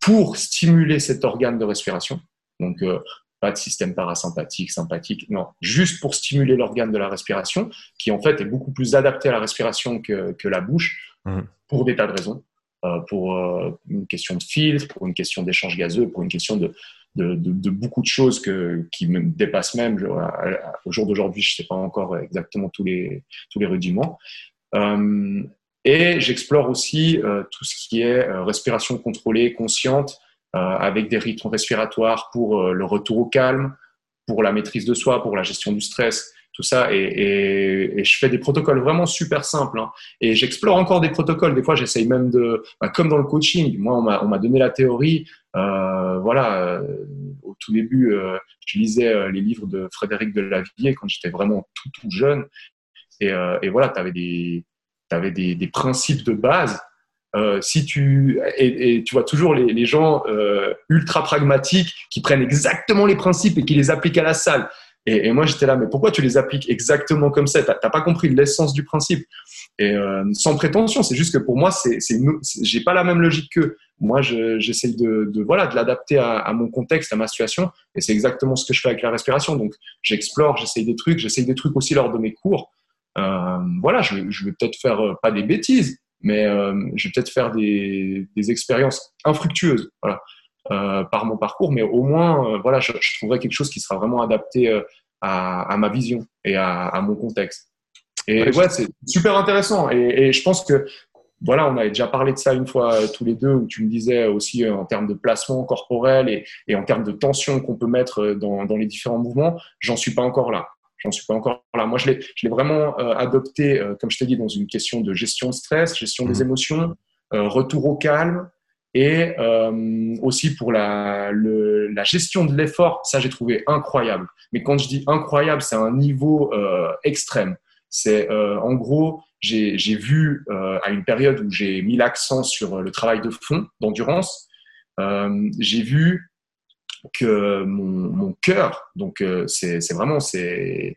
pour stimuler cet organe de respiration. Donc, euh, pas de système parasympathique, sympathique, non, juste pour stimuler l'organe de la respiration, qui en fait est beaucoup plus adapté à la respiration que, que la bouche, mhm. pour des tas de raisons. Pour une question de filtre, pour une question d'échange gazeux, pour une question de, beaucoup de choses que, qui me dépassent même. au jour d'aujourd'hui, je ne sais pas encore exactement tous les, tous les rudiments. Euh, et j'explore aussi euh, tout ce qui est euh, respiration contrôlée, consciente, avec des rythmes respiratoires pour le retour au calme, pour la maîtrise de soi, pour la gestion du stress, tout ça. Et, je fais des protocoles vraiment super simples. Hein. Et j'explore encore des protocoles. Des fois, j'essaye même de, bah, comme dans le coaching, moi, on m'a donné la théorie. Euh, voilà, euh, tout début, je lisais les livres de Frédéric Delavier quand j'étais vraiment tout, tout jeune. Et, voilà, tu avais, des, avais des, des, principes de base. si tu et, tu vois toujours les gens ultra pragmatiques qui prennent exactement les principes et qui les appliquent à la salle. Et, moi, j'étais là, mais pourquoi tu les appliques exactement comme ça? Tu n'as pas compris l'essence du principe. Et euh, sans prétention, c'est juste que pour moi, c'est, j'ai pas la même logique que moi. j'essaye de, voilà, de l'adapter à, mon contexte, à ma situation, et c'est exactement ce que je fais avec la respiration. Donc, j'explore, j'essaye des trucs, j'essaye des trucs aussi lors de mes cours. Euh, voilà, je, je vais peut-être faire euh, pas des bêtises, mais je vais peut-être faire des, des expériences infructueuses. Voilà. Euh, par mon parcours, mais au moins, euh, voilà, je, je, trouverai quelque chose qui sera vraiment adapté euh, à, à, ma vision et à, à mon contexte. Et ouais, c'est super intéressant. Et, et, je pense que, voilà, on avait déjà parlé de ça une fois tous les deux, où tu me disais aussi en termes de placement corporel et, et en termes de tension qu'on peut mettre dans, dans, les différents mouvements, j'en suis pas encore là. J'en suis pas encore là. Moi, je l'ai vraiment adopté, comme je t'ai dit, dans une question de gestion de stress, gestion des mmh. émotions, retour au calme, et euh, aussi pour la, gestion de l'effort, ça j'ai trouvé incroyable. Mais quand je dis incroyable, c'est un niveau euh, extrême. C'est euh, en gros, j'ai vu à une période où j'ai mis l'accent sur le travail de fond, d'endurance, j'ai vu que mon, mon cœur, donc c'est vraiment c'est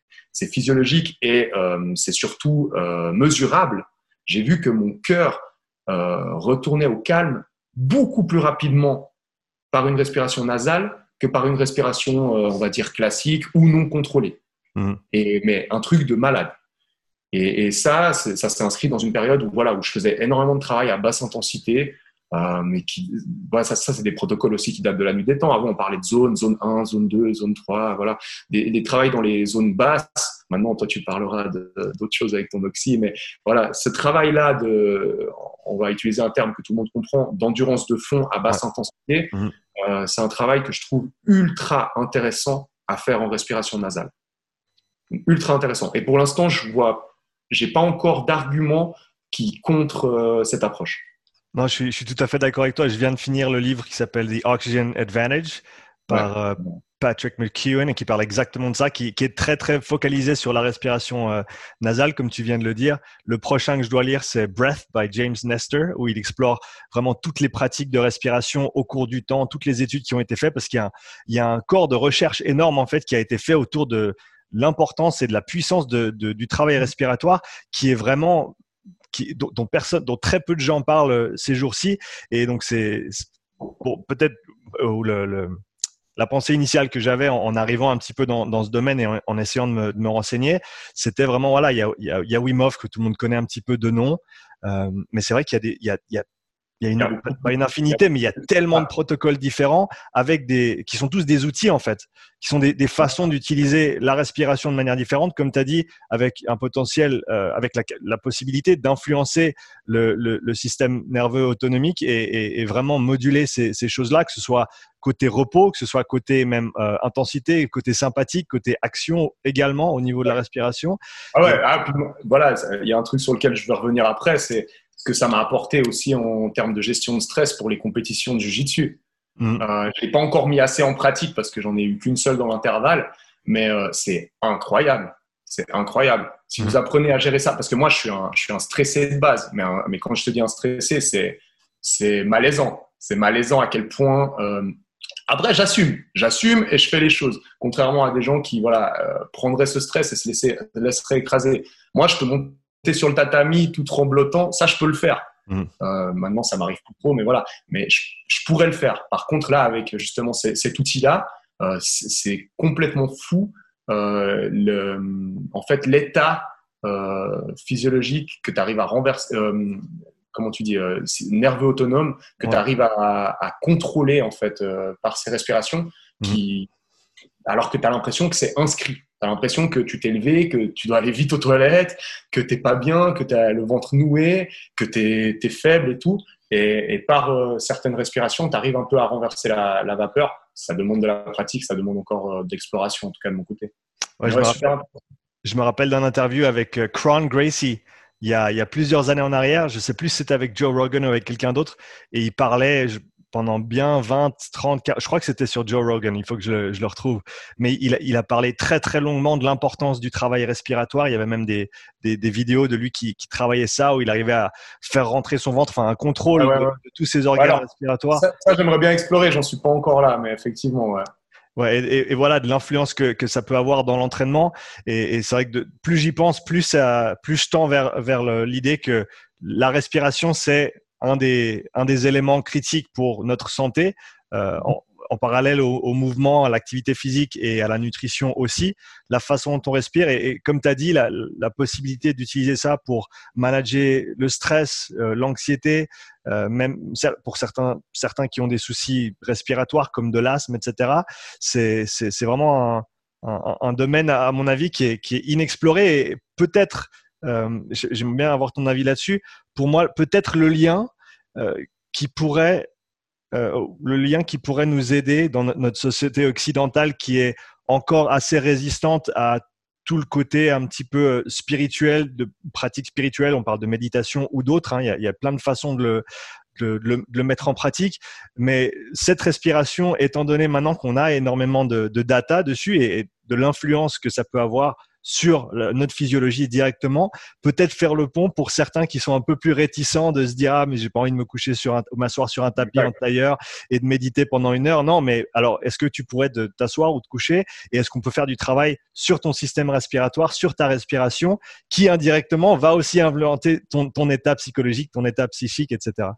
physiologique et c'est surtout mesurable. J'ai vu que mon cœur retournait au calme beaucoup plus rapidement par une respiration nasale que par une respiration, euh, on va dire, classique ou non contrôlée. Mmh. Et, mais un truc de malade. Et, et ça, ça s'est inscrit dans une période où, voilà, où je faisais énormément de travail à basse intensité, euh, mais qui, voilà, ça, ça c'est des protocoles aussi qui datent de la nuit des temps. Avant, on parlait de zone, zone 1, zone 2, zone 3, voilà, des, des travails dans les zones basses Maintenant, toi, tu parleras d'autres choses avec ton oxy, mais voilà, ce travail-là de, on va utiliser un terme que tout le monde comprend, d'endurance de fond à basse intensité, mhm. euh, c'est un travail que je trouve ultra intéressant à faire en respiration nasale. Ultra intéressant. Et pour l'instant, je vois, j'ai pas encore d'argument qui contre euh, cette approche. Non, je suis, je suis, tout à fait d'accord avec toi. Je viens de finir le livre qui s'appelle The Oxygen Advantage par, euh, Patrick McKeown et qui parle exactement de ça, qui, qui, est très très focalisé sur la respiration euh, nasale, comme tu viens de le dire. Le prochain que je dois lire, c'est Breath by James Nestor, où il explore vraiment toutes les pratiques de respiration au cours du temps, toutes les études qui ont été faites, parce qu'il y a un, il y a un corps de recherche énorme en fait qui a été fait autour de l'importance et de la puissance de, de, du travail respiratoire, qui est vraiment qui, dont, personne, dont très peu de gens parlent euh, ces jours-ci. Et donc c'est bon, peut-être euh, le, le la pensée initiale que j'avais en, arrivant un petit peu dans, dans ce domaine et en, essayant de me, de me renseigner, c'était vraiment voilà, il y a, y, a, y a que tout le monde connaît un petit peu de nom, euh, mais c'est vrai qu'il y y a, il y a il y a une, pas une infinité, mais il y a tellement de protocoles différents avec des, qui sont tous des outils en fait, qui sont des, des façons d'utiliser la respiration de manière différente, comme tu as dit, avec un potentiel, euh, avec la, la possibilité d'influencer le, le, le, système nerveux autonomique et, et, et vraiment moduler ces, ces choses-là, que ce soit côté repos, que ce soit côté même euh, intensité, côté sympathique, côté action également au niveau de la respiration. Ah ouais, ah, voilà, il y a un truc sur lequel je vais revenir après, c'est ce que ça m'a apporté aussi en termes de gestion de stress pour les compétitions de Jiu-Jitsu. Mm. Euh, je l'ai pas encore mis assez en pratique parce que j'en ai eu qu'une seule dans l'intervalle, mais euh, c'est incroyable. C'est incroyable. Si vous mm. apprenez à gérer ça, parce que moi, je suis un, je suis un stressé de base, mais, mais quand je te dis un stressé, c'est, c'est malaisant. C'est malaisant à quel point. Euh, après, j'assume, j'assume et je fais les choses. Contrairement à des gens qui, voilà, prendraient ce stress et se laisser, laisseraient écraser. Moi, je peux monter sur le tatami tout tremblotant, ça je peux le faire. Mmh. Euh, maintenant, ça m'arrive plus trop, mais voilà. Mais je, je, pourrais le faire. Par contre, là, avec justement cet outil-là, euh, c'est complètement fou. Euh, le, en fait, l'état physiologique que tu arrives à renverser, comment tu dis, nerveux autonome, que ouais. tu arrives à, à, contrôler en fait par ces respirations, mmh. qui, alors que tu as l'impression que c'est inscrit. Tu as l'impression que tu t'es levé, que tu dois aller vite aux toilettes, que t'es pas bien, que tu as le ventre noué, que tu es, faible et tout. Et, et par euh, certaines respirations, tu arrives un peu à renverser la, la, vapeur. Ça demande de la pratique, ça demande encore euh, d'exploration, en tout cas de mon côté. Ouais, je, me rappelle, je, me rappelle, d'un interview avec euh, Cron Gracie. Il y, a, il y a, plusieurs années en arrière, je sais plus si c'était avec Joe Rogan ou avec quelqu'un d'autre, et il parlait, je, pendant bien 20, 30, 40, je crois que c'était sur Joe Rogan, il faut que je, je le retrouve, mais il, il, a parlé très très longuement de l'importance du travail respiratoire. Il y avait même des, des, des vidéos de lui qui, qui, travaillait ça, où il arrivait à faire rentrer son ventre, enfin un contrôle ah de, tous ses organes respiratoires. Ça, ça j'aimerais bien explorer, j'en suis pas encore là, mais effectivement, ouais. Ouais, et, et, voilà de l'influence que, que, ça peut avoir dans l'entraînement. Et, et c'est vrai que de, plus j'y pense, plus ça, plus je tends vers vers l'idée que la respiration c'est un des un des éléments critiques pour notre santé. Euh, en, en, parallèle au, au mouvement, à l'activité physique et à la nutrition aussi, la façon dont on respire et, et comme tu as dit, la, la possibilité d'utiliser ça pour manager le stress, euh, l'anxiété, euh, même pour certains, certains qui ont des soucis respiratoires comme de l'asthme, etc. C'est vraiment un, un, un, domaine, à mon avis, qui est, qui est inexploré et peut-être, j'aime bien avoir ton avis là-dessus, pour moi, peut-être le lien euh, qui pourrait euh, le lien qui pourrait nous aider dans notre société occidentale qui est encore assez résistante à tout le côté un petit peu euh, spirituel, de pratique spirituelle, on parle de méditation ou d'autres, hein, il, y a, plein de façons de le, mettre en pratique, mais cette respiration, étant donné maintenant qu'on a énormément de, data dessus et de l'influence que ça peut avoir sur notre physiologie directement, peut-être faire le pont pour certains qui sont un peu plus réticents de se dire ah mais j'ai pas envie de me coucher sur un, m'asseoir sur un tapis en tailleur et de méditer pendant une heure. Non, mais alors est-ce que tu pourrais t'asseoir ou te coucher et est-ce qu'on peut faire du travail sur ton système respiratoire, sur ta respiration, qui indirectement va aussi influencer ton, ton état psychologique, ton état psychique, etc.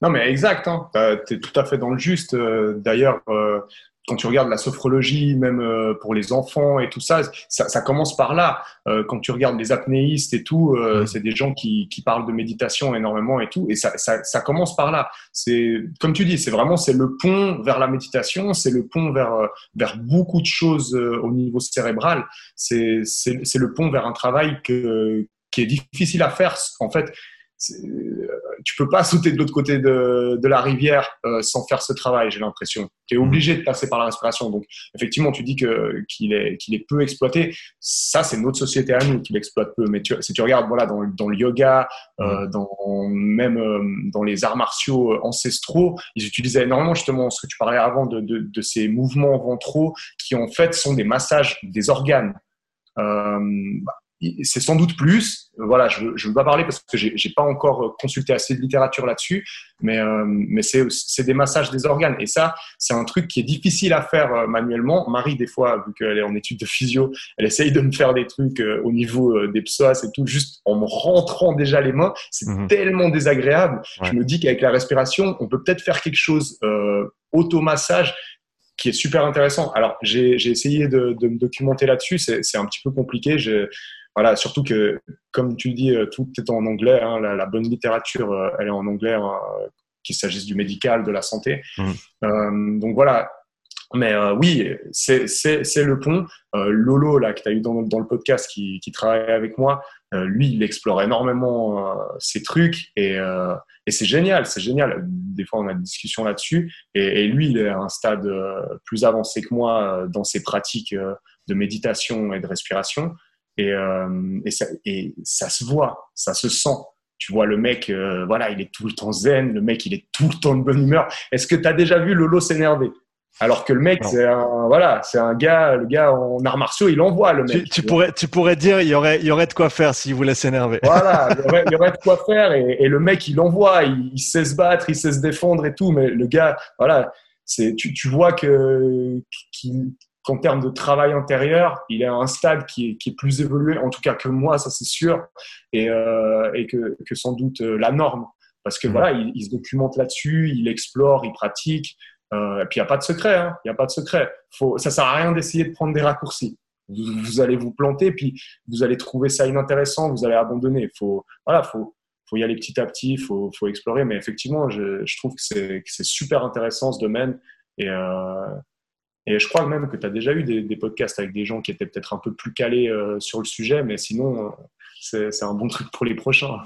Non, mais exact, hein. tu es tout à fait dans le juste. Euh, d'ailleurs, euh, quand tu regardes la sophrologie, même euh, pour les enfants et tout ça, ça, ça commence par là. Euh, quand tu regardes les apnéistes et tout, euh, c'est des gens qui, qui, parlent de méditation énormément et tout, et ça, ça, ça commence par là. C'est comme tu dis, c'est vraiment c'est le pont vers la méditation, c'est le pont vers vers beaucoup de choses au niveau cérébral. C'est c'est le pont vers un travail que qui est difficile à faire en fait euh, tu peux pas sauter de l'autre côté de, de, la rivière euh, sans faire ce travail, j'ai l'impression. Tu es obligé de passer par la respiration. Donc, effectivement, tu dis que qu'il est, qu'il est peu exploité. Ça, c'est notre société à nous qui l'exploite peu. Mais tu, si tu regardes voilà, dans, dans le yoga, euh, dans, même euh, dans les arts martiaux ancestraux, ils utilisaient énormément justement ce que tu parlais avant de, de, de ces mouvements ventraux qui, en fait, sont des massages des organes. Euh, c'est sans doute plus. Voilà, je ne veux pas parler parce que j'ai n'ai pas encore consulté assez de littérature là-dessus, mais, euh, mais c'est des massages des organes. Et ça, c'est un truc qui est difficile à faire euh, manuellement. Marie, des fois, vu qu'elle est en étude de physio, elle essaye de me faire des trucs euh, au niveau euh, des psoas et tout, juste en me rentrant déjà les mains. C'est mmh. tellement désagréable. Ouais. Je me dis qu'avec la respiration, on peut peut-être faire quelque chose euh, automassage qui est super intéressant. Alors, j'ai essayé de, de, me documenter là-dessus. C'est un petit peu compliqué. Voilà, surtout que, comme tu dis, euh, tout est en anglais. Hein, la, la, bonne littérature, euh, elle est en anglais, hein, qu'il s'agisse du médical, de la santé. Mmh. Euh, donc voilà. Mais euh, oui, c'est le pont. Euh, Lolo, là, que tu as eu dans, dans, le podcast, qui, qui travaille avec moi, lui, il explore énormément ces trucs et, et c'est génial, c'est génial. Des fois, on a des discussions là-dessus. Et, et, lui, il est à un stade plus avancé que moi dans ses pratiques de méditation et de respiration. Et, euh, et, ça, et ça se voit, ça se sent. Tu vois, le mec, euh, voilà, il est tout le temps zen, le mec, il est tout le temps de bonne humeur. Est-ce que tu as déjà vu Lolo s'énerver? Alors que le mec, c'est un, voilà, c'est un gars, le gars en arts martiaux, il envoie le mec. Tu, tu pourrais, tu pourrais dire, il y aurait, il y aurait de quoi faire s'il voulait s'énerver. Voilà, il y, aurait, il y, aurait, de quoi [laughs] faire et, et le mec, il envoie, il, il, sait se battre, il sait se défendre et tout, mais le gars, voilà, c'est, tu, tu vois que, qu'il, qu'en termes de travail intérieur, il est à un stade qui est, qui est, plus évolué, en tout cas que moi, ça c'est sûr, et, euh, et que, que, sans doute euh, la norme. Parce que mmh. voilà, il, il, se documente là-dessus, il explore, il pratique, euh, et puis il n'y a pas de secret, hein, il n'y a pas de secret. Faut, ça sert à rien d'essayer de prendre des raccourcis. Vous, vous, allez vous planter, puis vous allez trouver ça inintéressant, vous allez abandonner. Faut, voilà, faut, faut y aller petit à petit, faut, faut explorer. Mais effectivement, je, je trouve que c'est super intéressant ce domaine. Et, euh, et je crois même que tu as déjà eu des, des, podcasts avec des gens qui étaient peut-être un peu plus calés euh, sur le sujet, mais sinon, euh, c'est un bon truc pour les prochains.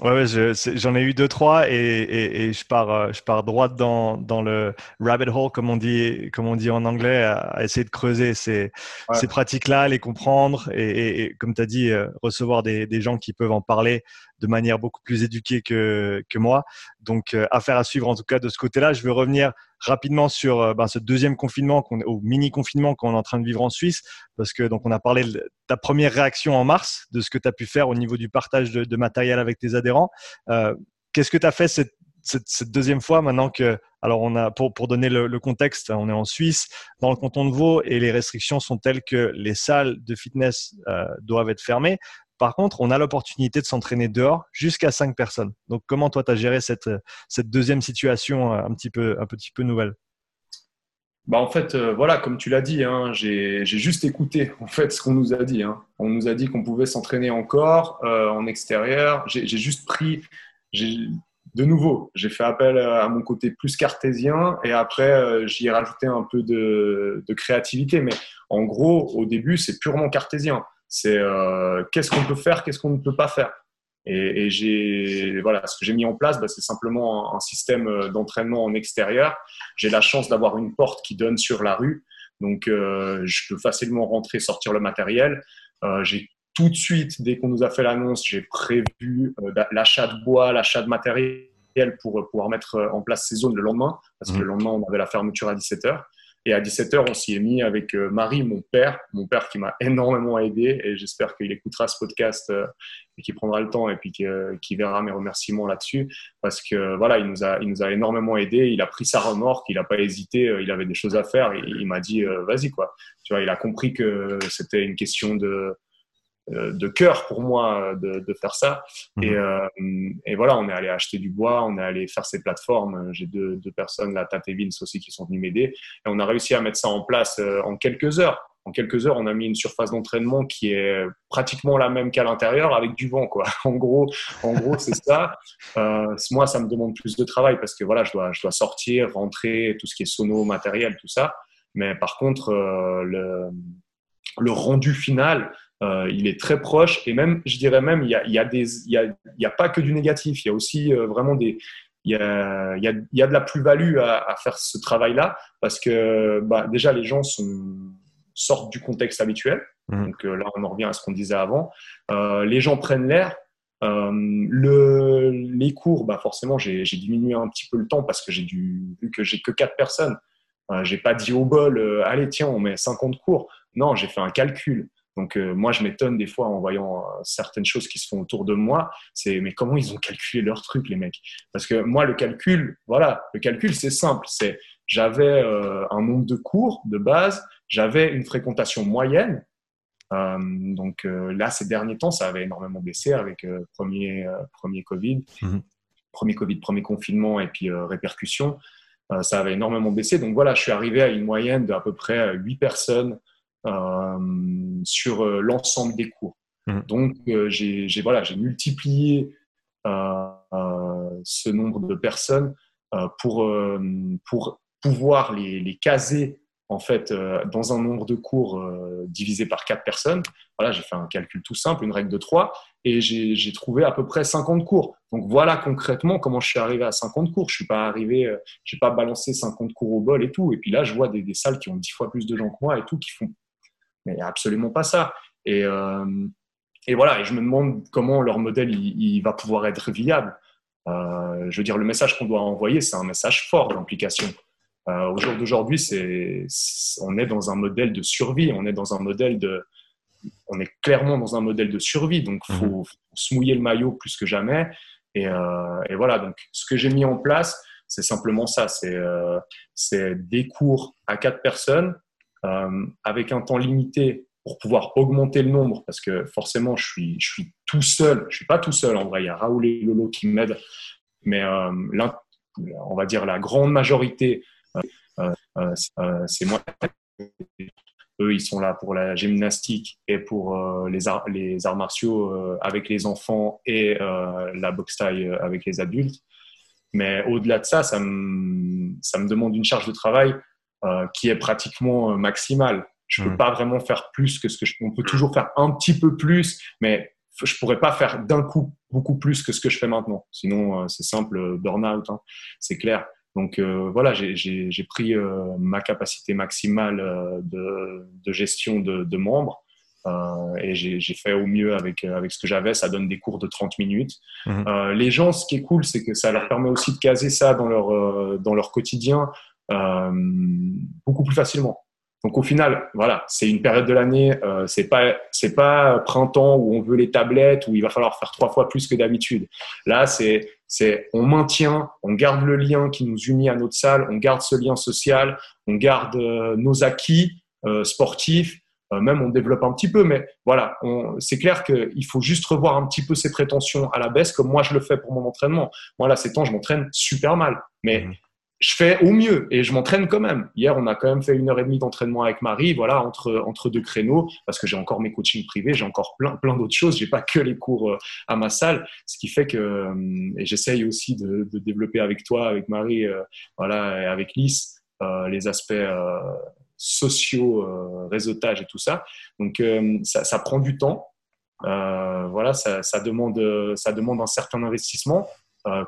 Ouais, ouais j'en ai eu deux, trois et, et, et, je, pars, euh, je pars droit dans, dans le rabbit hole, comme on dit, comme on dit en anglais, à, à essayer de creuser ces, ouais. ces pratiques-là, les comprendre et, et comme tu as dit, recevoir des, des, gens qui peuvent en parler de manière beaucoup plus éduquée que, moi. Donc, affaire à suivre en tout cas de ce côté-là. Je veux revenir rapidement sur ben, ce deuxième confinement, qu'on, au mini confinement qu'on est en train de vivre en Suisse, parce que donc on a parlé de ta première réaction en mars, de ce que tu as pu faire au niveau du partage de, matériel avec tes adhérents. Qu'est-ce que tu as fait cette deuxième fois maintenant que, alors on a pour, pour donner le, contexte, on est en Suisse, dans le canton de Vaud, et les restrictions sont telles que les salles de fitness euh, doivent être fermées. Par contre, on a l'opportunité de s'entraîner dehors jusqu'à cinq personnes. Donc, comment toi, tu as géré cette, cette deuxième situation euh, un petit peu, un petit peu nouvelle? Bah en fait, euh, voilà, comme tu l'as dit, hein, j'ai juste écouté en fait ce qu'on nous a dit. Hein. On nous a dit qu'on pouvait s'entraîner encore en extérieur. J'ai juste pris, de nouveau, j'ai fait appel à mon côté plus cartésien et après, euh, j'y ai rajouté un peu de, créativité. Mais en gros, au début, c'est purement cartésien. C'est euh, qu'est-ce qu'on peut faire, qu'est-ce qu'on ne peut pas faire? Et, j'ai voilà, ce que j'ai mis en place, bah, c'est simplement un, système euh, d'entraînement en extérieur. J'ai la chance d'avoir une porte qui donne sur la rue, donc je peux facilement rentrer, sortir le matériel. j'ai tout de suite, dès qu'on nous a fait l'annonce, j'ai prévu euh, l'achat de bois, l'achat de matériel pour euh, pouvoir mettre euh, en place ces zones le lendemain, parce que mmh. le lendemain, on avait la fermeture à 17h. Et à 17h, on s'y est mis avec Marie, mon père, mon père qui m'a [laughs] énormément aidé, et j'espère qu'il écoutera ce podcast et qu'il prendra le temps et puis qu'il verra mes remerciements là-dessus, parce que voilà, il nous a, il nous a énormément aidé. Il a pris sa remorque, il n'a pas hésité, il avait des choses à faire, et il m'a dit vas-y quoi. Tu vois, il a compris que c'était une question de euh, de cœur pour moi de, de faire ça. Et, mhm. euh, et, voilà, on est allé acheter du bois, on est allé faire ces plateformes. J'ai deux, deux, personnes, la Tate et Vince aussi, qui sont venues m'aider. Et on a réussi à mettre ça en place euh, en quelques heures. En quelques heures, on a mis une surface d'entraînement qui est pratiquement la même qu'à l'intérieur avec du vent, quoi. [laughs] En gros, en gros, c'est ça. Euh, moi, ça me demande plus de travail parce que voilà, je dois, je dois sortir, rentrer, tout ce qui est sono, matériel, tout ça. Mais par contre, euh, le, le rendu final, euh, il est très proche et même, je dirais même, il y a, y a des, y a, y a pas que du négatif. Il y a aussi euh, vraiment des, il y a, y a, il y a de la plus-value à, à, faire ce travail-là parce que bah, déjà les gens sont, sortent du contexte habituel. Mmh. Donc euh, là, on en revient à ce qu'on disait avant. Les gens prennent l'air. le, les cours, bah forcément, j'ai diminué un petit peu le temps parce que j'ai dû, vu que j'ai que quatre personnes, j'ai pas dit au bol, allez tiens, on met 50 cours. Non, j'ai fait un calcul. Donc euh, moi, je m'étonne des fois en voyant euh, certaines choses qui se font autour de moi. C'est mais comment ils ont calculé leur truc, les mecs? Parce que moi, le calcul, voilà, le calcul, c'est simple. C'est j'avais euh, un nombre de cours de base, j'avais une fréquentation moyenne. donc là, ces derniers temps, ça avait énormément baissé avec premier premier Covid, mhm. premier Covid, premier confinement et puis répercussions. ça avait énormément baissé. Donc voilà, je suis arrivé à une moyenne d'à peu près 8 personnes euh, sur euh, l'ensemble des cours. Mmh. Donc, euh, j'ai voilà, multiplié ce nombre de personnes pour, pour pouvoir les, les, caser en fait dans un nombre de cours divisé par quatre personnes. Voilà, j'ai fait un calcul tout simple, une règle de 3, et j'ai trouvé à peu près 50 cours. Donc voilà concrètement comment je suis arrivé à 50 cours. Je suis pas arrivé, j'ai pas balancé 50 cours au bol et tout. Et puis là, je vois des, des, salles qui ont 10 fois plus de gens que moi et tout, qui font mais absolument pas ça. Et, euh, et voilà, et je me demande comment leur modèle il, va pouvoir être viable. Euh, je veux dire, le message qu'on doit envoyer, c'est un message fort d'implication. Euh, au jour d'aujourd'hui, c'est, on est dans un modèle de survie, on est dans un modèle de, on est clairement dans un modèle de survie, donc il faut, mhm. se mouiller le maillot plus que jamais. Et, euh, et voilà, donc ce que j'ai mis en place, c'est simplement ça, c'est, c'est des cours à quatre personnes avec un temps limité pour pouvoir augmenter le nombre, parce que forcément, je suis, tout seul. Je suis pas tout seul en vrai. Il y a Raoul et Lolo qui m'aident, mais euh, on va dire la grande majorité, euh, c'est moi. Eux, ils sont là pour la gymnastique et pour les, arts, martiaux avec les enfants et la boxe taille avec les adultes. Mais au-delà de ça, ça me demande une charge de travail euh, qui est pratiquement euh, maximal. Je ne peux hmm. pas vraiment faire plus que ce que je. On peut toujours faire un petit peu plus, mais je pourrais pas faire d'un coup beaucoup plus que ce que je fais maintenant. Sinon, euh, c'est simple, burn-out, hein, c'est clair. Donc voilà, j'ai pris ma capacité maximale de, de gestion de, de, membres et j'ai fait au mieux avec, avec ce que j'avais. Ça donne des cours de 30 minutes. Euh, les gens, ce qui est cool, c'est que ça leur permet aussi de caser ça dans leur, dans leur quotidien beaucoup plus facilement. Donc au final, voilà, c'est une période de l'année, euh, c'est pas c'est pas printemps où on veut les tablettes où il va falloir faire trois fois plus que d'habitude. Là, c'est c'est on maintient, on garde le lien qui nous unit à notre salle, on garde ce lien social, on garde nos acquis sportifs, euh, même on développe un petit peu, mais voilà, c'est clair qu'il faut juste revoir un petit peu ses prétentions à la baisse, comme moi je le fais pour mon entraînement. Moi, là, ces temps, je m'entraîne super mal, mais mhm. Je fais au mieux et je m'entraîne quand même. Hier, on a quand même fait une heure et demie d'entraînement avec Marie, voilà, entre, entre deux créneaux, parce que j'ai encore mes coachings privés, j'ai encore plein, plein d'autres choses, j'ai pas que les cours euh, à ma salle, ce qui fait que, euh, et j'essaye aussi de, développer avec toi, avec Marie, voilà, et avec Lys, les aspects sociaux, euh, réseautage et tout ça. Donc, euh, ça, prend du temps. Euh, voilà, ça, demande, ça demande un certain investissement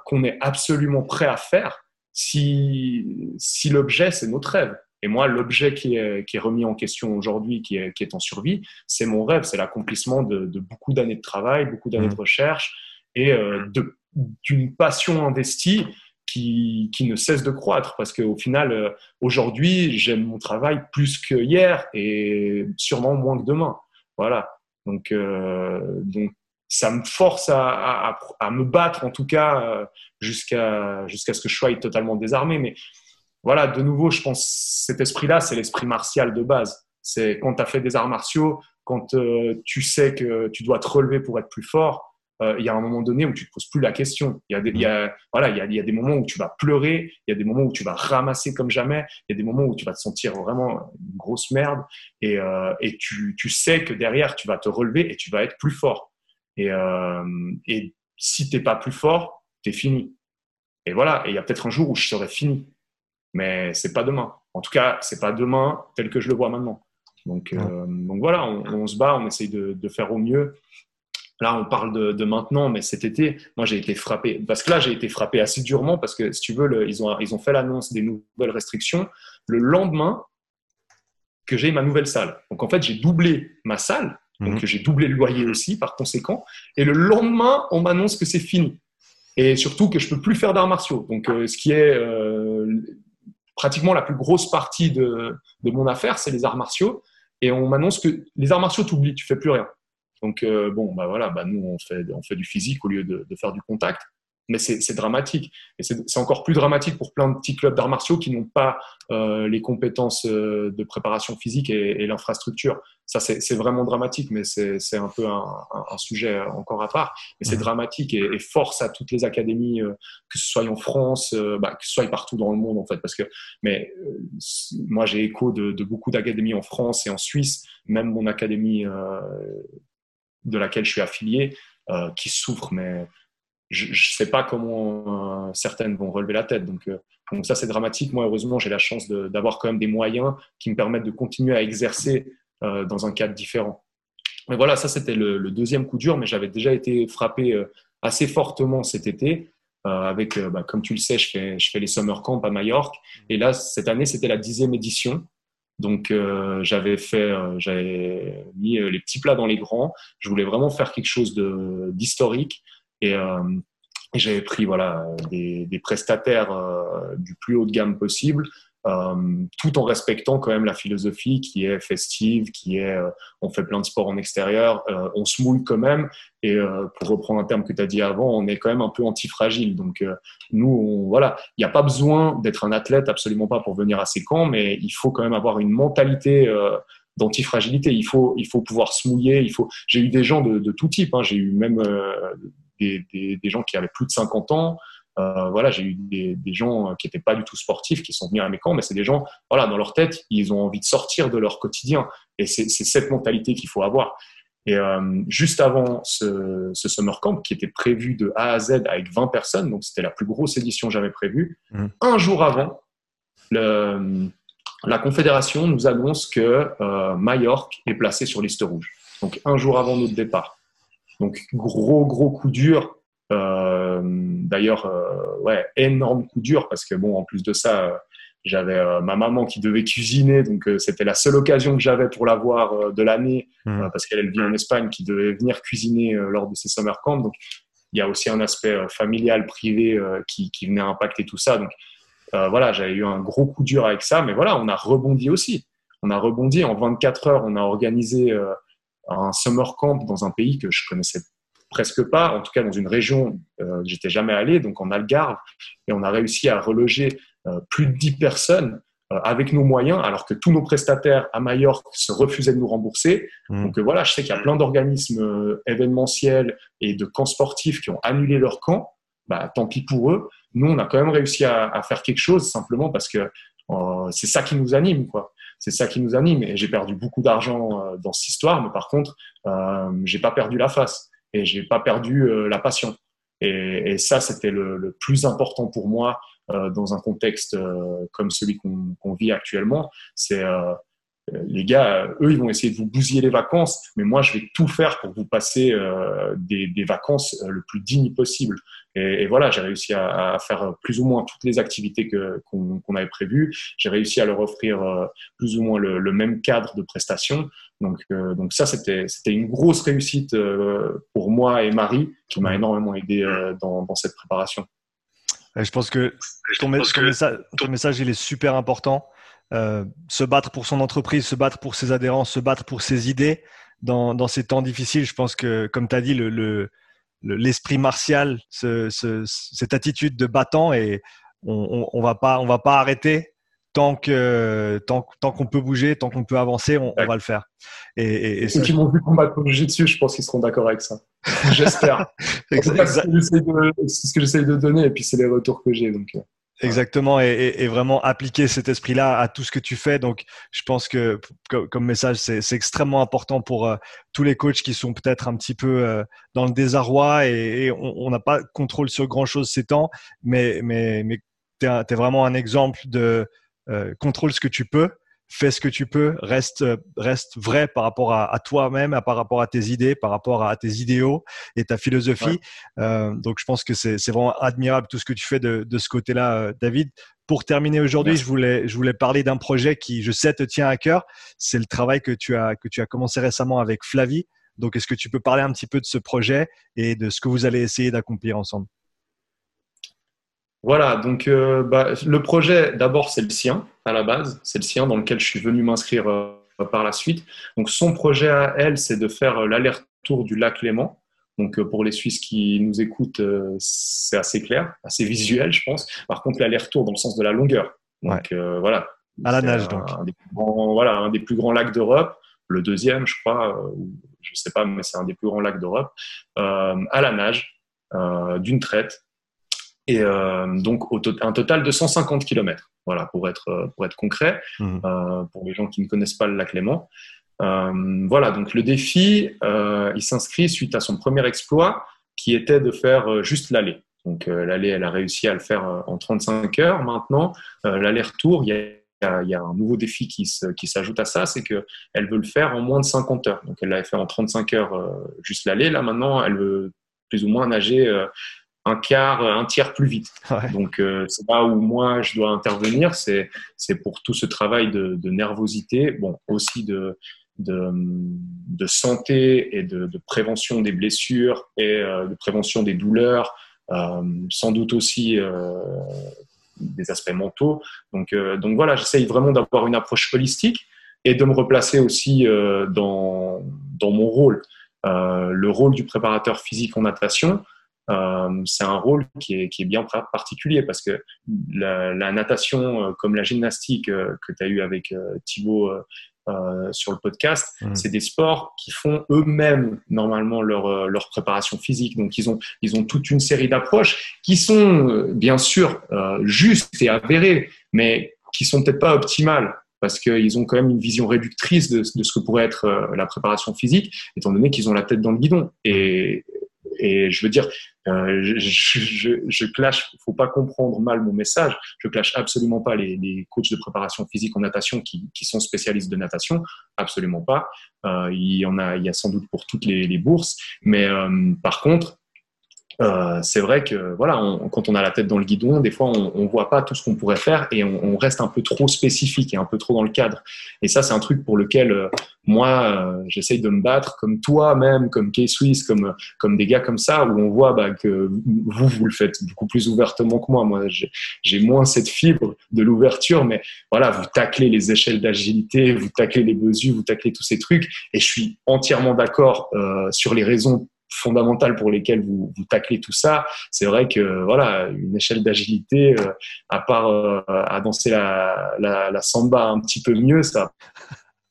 qu'on est absolument prêt à faire si, si l'objet, c'est notre rêve. Et moi, l'objet qui est, qui est, remis en question aujourd'hui, qui est, qui est, en survie, c'est mon rêve, c'est l'accomplissement de, beaucoup d'années de travail, beaucoup d'années de mmh. recherche et d'une passion investie qui, ne cesse de croître parce qu'au final, euh, aujourd'hui, j'aime mon travail plus que hier et sûrement moins que demain. Voilà. Donc, euh, donc ça me force à, me battre, en tout cas, euh, jusqu'à ce que je sois totalement désarmé. Mais voilà, de nouveau, je pense cet esprit-là, c'est l'esprit martial de base. C'est quand tu as fait des arts martiaux, quand tu sais que tu dois te relever pour être plus fort, euh, il y a un moment donné où tu te poses plus la question. Il y a des, voilà, il y a, des moments où tu vas pleurer, il y a des moments où tu vas ramasser comme jamais, il y a des moments où tu vas te sentir vraiment une grosse merde et, euh, tu, sais que derrière tu vas te relever et tu vas être plus fort. Et, euh, et si t'es pas plus fort, t'es fini. Et voilà. Et il y a peut-être un jour où je serai fini, mais c'est pas demain. En tout cas, c'est pas demain tel que je le vois maintenant. Donc, euh, donc voilà, on, on, se bat, on essaye de, de faire au mieux. Là, on parle de, maintenant, mais cet été, moi, j'ai été frappé. Parce que là, j'ai été frappé assez durement parce que, si tu veux, ils, ont, ils ont fait l'annonce des nouvelles restrictions le lendemain que j'ai ma nouvelle salle. Donc, en fait, j'ai doublé ma salle. Donc, mhm. j'ai doublé le loyer aussi, par conséquent. Et le lendemain, on m'annonce que c'est fini. Et surtout que je peux plus faire d'arts martiaux. Donc, euh, ce qui est euh, pratiquement la plus grosse partie de, de mon affaire, c'est les arts martiaux. Et on m'annonce que les arts martiaux, t'oublies, tu fais plus rien. Donc, euh, bon, bah voilà, bah nous, on fait, on fait du physique au lieu de, faire du contact. Mais c'est dramatique. Et c'est encore plus dramatique pour plein de petits clubs d'arts martiaux qui n'ont pas euh, les compétences euh, de préparation physique et, l'infrastructure. Ça, c'est vraiment dramatique, mais c'est un peu un, sujet encore à part. Mais c'est mmh. dramatique et, force à toutes les académies, que ce soit en France, bah, que ce soit partout dans le monde, en fait. Parce que, mais moi, j'ai écho de, de beaucoup d'académies en France et en Suisse. Même mon académie de laquelle je suis affilié euh, qui souffrent, mais je ne sais pas comment euh, certaines vont relever la tête. Donc, euh, donc ça, c'est dramatique. Moi, heureusement, j'ai la chance d'avoir quand même des moyens qui me permettent de continuer à exercer dans un cadre différent. Mais voilà, ça, c'était le, deuxième coup dur, mais j'avais déjà été frappé assez fortement cet été. avec, bah, comme tu le sais, je fais, les summer camps à Majorque. Et là, cette année, c'était la dixième édition. Donc euh, j'avais euh, mis euh, les petits plats dans les grands. Je voulais vraiment faire quelque chose d'historique et, j'avais pris voilà des, prestataires du plus haut de gamme possible euh, tout en respectant quand même la philosophie qui est festive, qui est euh, on fait plein de sports en extérieur, euh, on se mouille quand même. Et pour reprendre un terme que tu as dit avant, on est quand même un peu antifragile. Donc nous, voilà, il n'y a pas besoin d'être un athlète, absolument pas pour venir à ces camps, mais il faut quand même avoir une mentalité d'antifragilité. Il faut, il faut pouvoir se mouiller. Il faut. J'ai eu des gens de, de tout type. Hein. J'ai eu même des, des, des, gens qui avaient plus de 50 ans. Euh, voilà, j'ai eu des, des, gens qui n'étaient pas du tout sportifs qui sont venus à mes camps, mais c'est des gens, voilà, dans leur tête, ils ont envie de sortir de leur quotidien. Et c'est cette mentalité qu'il faut avoir. Et euh, juste avant ce, ce, summer camp, qui était prévu de A à Z avec 20 personnes, donc c'était la plus grosse édition jamais prévue, mmh. un jour avant, le, la Confédération nous annonce que euh, Majorque est placé sur liste rouge. Donc un jour avant notre départ. Donc gros, gros coup dur euh, D'ailleurs, euh, ouais, énorme coup dur parce que bon, en plus de ça, j'avais euh, ma maman qui devait cuisiner, donc c'était la seule occasion que j'avais pour la voir de l'année, mmh. parce qu'elle vit en Espagne, qui devait venir cuisiner lors de ses summer camps. Donc il y a aussi un aspect familial, privé qui, qui, venait impacter tout ça. Donc voilà, j'avais eu un gros coup dur avec ça, mais voilà, on a rebondi aussi. On a rebondi en 24 heures, on a organisé un summer camp dans un pays que je connaissais presque pas, en tout cas dans une région euh, que j'étais jamais allé, donc en Algarve, et on a réussi à reloger euh, plus de 10 personnes euh, avec nos moyens, alors que tous nos prestataires à Majorque se refusaient de nous rembourser. Mmh. Donc voilà, je sais qu'il y a plein d'organismes événementiels et de camps sportifs qui ont annulé leur camp. Bah, tant pis pour eux. Nous, on a quand même réussi à, à faire quelque chose simplement parce que c'est ça qui nous anime, quoi. C'est ça qui nous anime. Et j'ai perdu beaucoup d'argent dans cette histoire, mais par contre, euh, j'ai pas perdu la face et j'ai pas perdu euh, la passion. Et, ça, c'était le, plus important pour moi euh, dans un contexte euh, comme celui qu'on vit actuellement. C'est euh, les gars, eux, ils vont essayer de vous bousiller les vacances, mais moi, je vais tout faire pour vous passer euh, des, des, vacances le plus dignes possible. Et, et voilà, j'ai réussi à, à, faire plus ou moins toutes les activités qu'on qu'on avait prévues. J'ai réussi à leur offrir plus ou moins le, le même cadre de prestation. Donc, euh, donc ça, c'était une grosse réussite euh, pour moi et Marie, qui m'a énormément aidé euh, dans, dans, cette préparation. Je pense que ton, message, ton message, il est super important. se battre pour son entreprise, se battre pour ses adhérents, se battre pour ses idées dans, dans ces temps difficiles. Je pense que, comme tu as dit, le, l'esprit martial, ce, ce, cette attitude de battant, et on, on, on va pas, on va pas arrêter tant que tant, tant qu'on peut bouger, tant qu'on peut avancer, on, on, va le faire. Et, et, et ceux qui m'ont vu combattre bouger dessus, je pense qu'ils seront d'accord avec ça. [laughs] J'espère. c'est ce que j'essaie de, donner, et puis c'est les retours que j'ai. Donc. Euh, Exactement, et, et, vraiment appliquer cet esprit-là à tout ce que tu fais. Donc, je pense que comme message, c'est extrêmement important pour euh, tous les coachs qui sont peut-être un petit peu euh, dans le désarroi et, et on n'a pas contrôle sur grand-chose ces temps, mais, mais, mais tu es, es, vraiment un exemple de, euh, contrôle ce que tu peux, fais ce que tu peux, reste, reste vrai par rapport à, à toi-même, par rapport à tes idées, par rapport à tes idéaux et ta philosophie. Ouais. Euh, donc, je pense que c'est vraiment admirable tout ce que tu fais de, de ce côté-là, euh, David. Pour terminer aujourd'hui, je voulais, je voulais parler d'un projet qui, je sais, te tient à cœur. C'est le travail que tu as, que tu as commencé récemment avec Flavie. Donc, est-ce que tu peux parler un petit peu de ce projet et de ce que vous allez essayer d'accomplir ensemble? Voilà, donc euh, bah, le projet, d'abord, c'est le sien à la base. C'est le sien dans lequel je suis venu m'inscrire euh, par la suite. Donc son projet à elle, c'est de faire euh, l'aller-retour du lac Léman. Donc euh, pour les Suisses qui nous écoutent, c'est assez clair, assez visuel, je pense. Par contre, l'aller-retour dans le sens de la longueur. Donc ouais. voilà. À la nage, donc. Un des grands, voilà, un des plus grands lacs d'Europe. Le deuxième, je crois, je sais pas, mais c'est un des plus grands lacs d'Europe. à la nage, d'une traite et euh, donc au to un total de 150 km. Voilà, pour être euh, pour être concret, mmh. euh, pour les gens qui ne connaissent pas le lac Léman. Euh, voilà, donc le défi, euh, il s'inscrit suite à son premier exploit, qui était de faire euh, juste l'aller. Donc l'aller, elle a réussi à le faire en 35 heures. Maintenant, l'aller-retour, il y a il y a un nouveau défi qui, qui s'ajoute à ça, c'est qu'elle veut le faire en moins de 50 heures. Donc elle l'avait fait en 35 heures juste l'aller. Là maintenant, elle veut plus ou moins nager un quart, un tiers plus vite. [laughs] Ouais. Donc euh, c'est là où moi je dois intervenir, c'est c'est pour tout ce travail de, de nervosité, bon aussi de de, de santé et de, de, prévention des blessures et euh, de prévention des douleurs, euh, sans doute aussi euh, des aspects mentaux. Donc euh, donc voilà, j'essaye vraiment d'avoir une approche holistique et de me replacer aussi euh, dans dans mon rôle, le rôle du préparateur physique en natation euh, c'est un rôle qui est, qui est, bien particulier parce que la, la natation, euh, comme la gymnastique euh, que tu as eu avec euh, Thibaut euh, sur le podcast, mmh. c'est des sports qui font eux-mêmes normalement leur, leur préparation physique. Donc ils ont, ils ont toute une série d'approches qui sont bien sûr justes et avérées, mais qui sont peut-être pas optimales parce qu'ils ont quand même une vision réductrice de, de, ce que pourrait être la préparation physique, étant donné qu'ils ont la tête dans le guidon. Et, et je veux dire, euh, je, je, je clash, faut pas comprendre mal mon message. Je clash absolument pas les, coachs de préparation physique en natation qui, sont spécialistes de natation, absolument pas. Euh, il y en a, il y a sans doute pour toutes les, les bourses, mais euh, par contre, euh, c'est vrai que voilà, quand on a la tête dans le guidon, des fois on, on voit pas tout ce qu'on pourrait faire et on, on, reste un peu trop spécifique et un peu trop dans le cadre. Et ça, c'est un truc pour lequel euh, moi, euh, j'essaye de me battre, comme toi même, comme K-Swiss, comme comme des gars comme ça, où on voit bah, que vous vous le faites beaucoup plus ouvertement que moi. Moi, j'ai moins cette fibre de l'ouverture, mais voilà, vous taclez les échelles d'agilité, vous taclez les mesures, vous taclez tous ces trucs, et je suis entièrement d'accord euh, sur les raisons fondamentales pour lesquelles vous, vous taclez tout ça. C'est vrai que voilà, une échelle d'agilité, euh, à part euh, à danser la, la, la, samba un petit peu mieux, ça va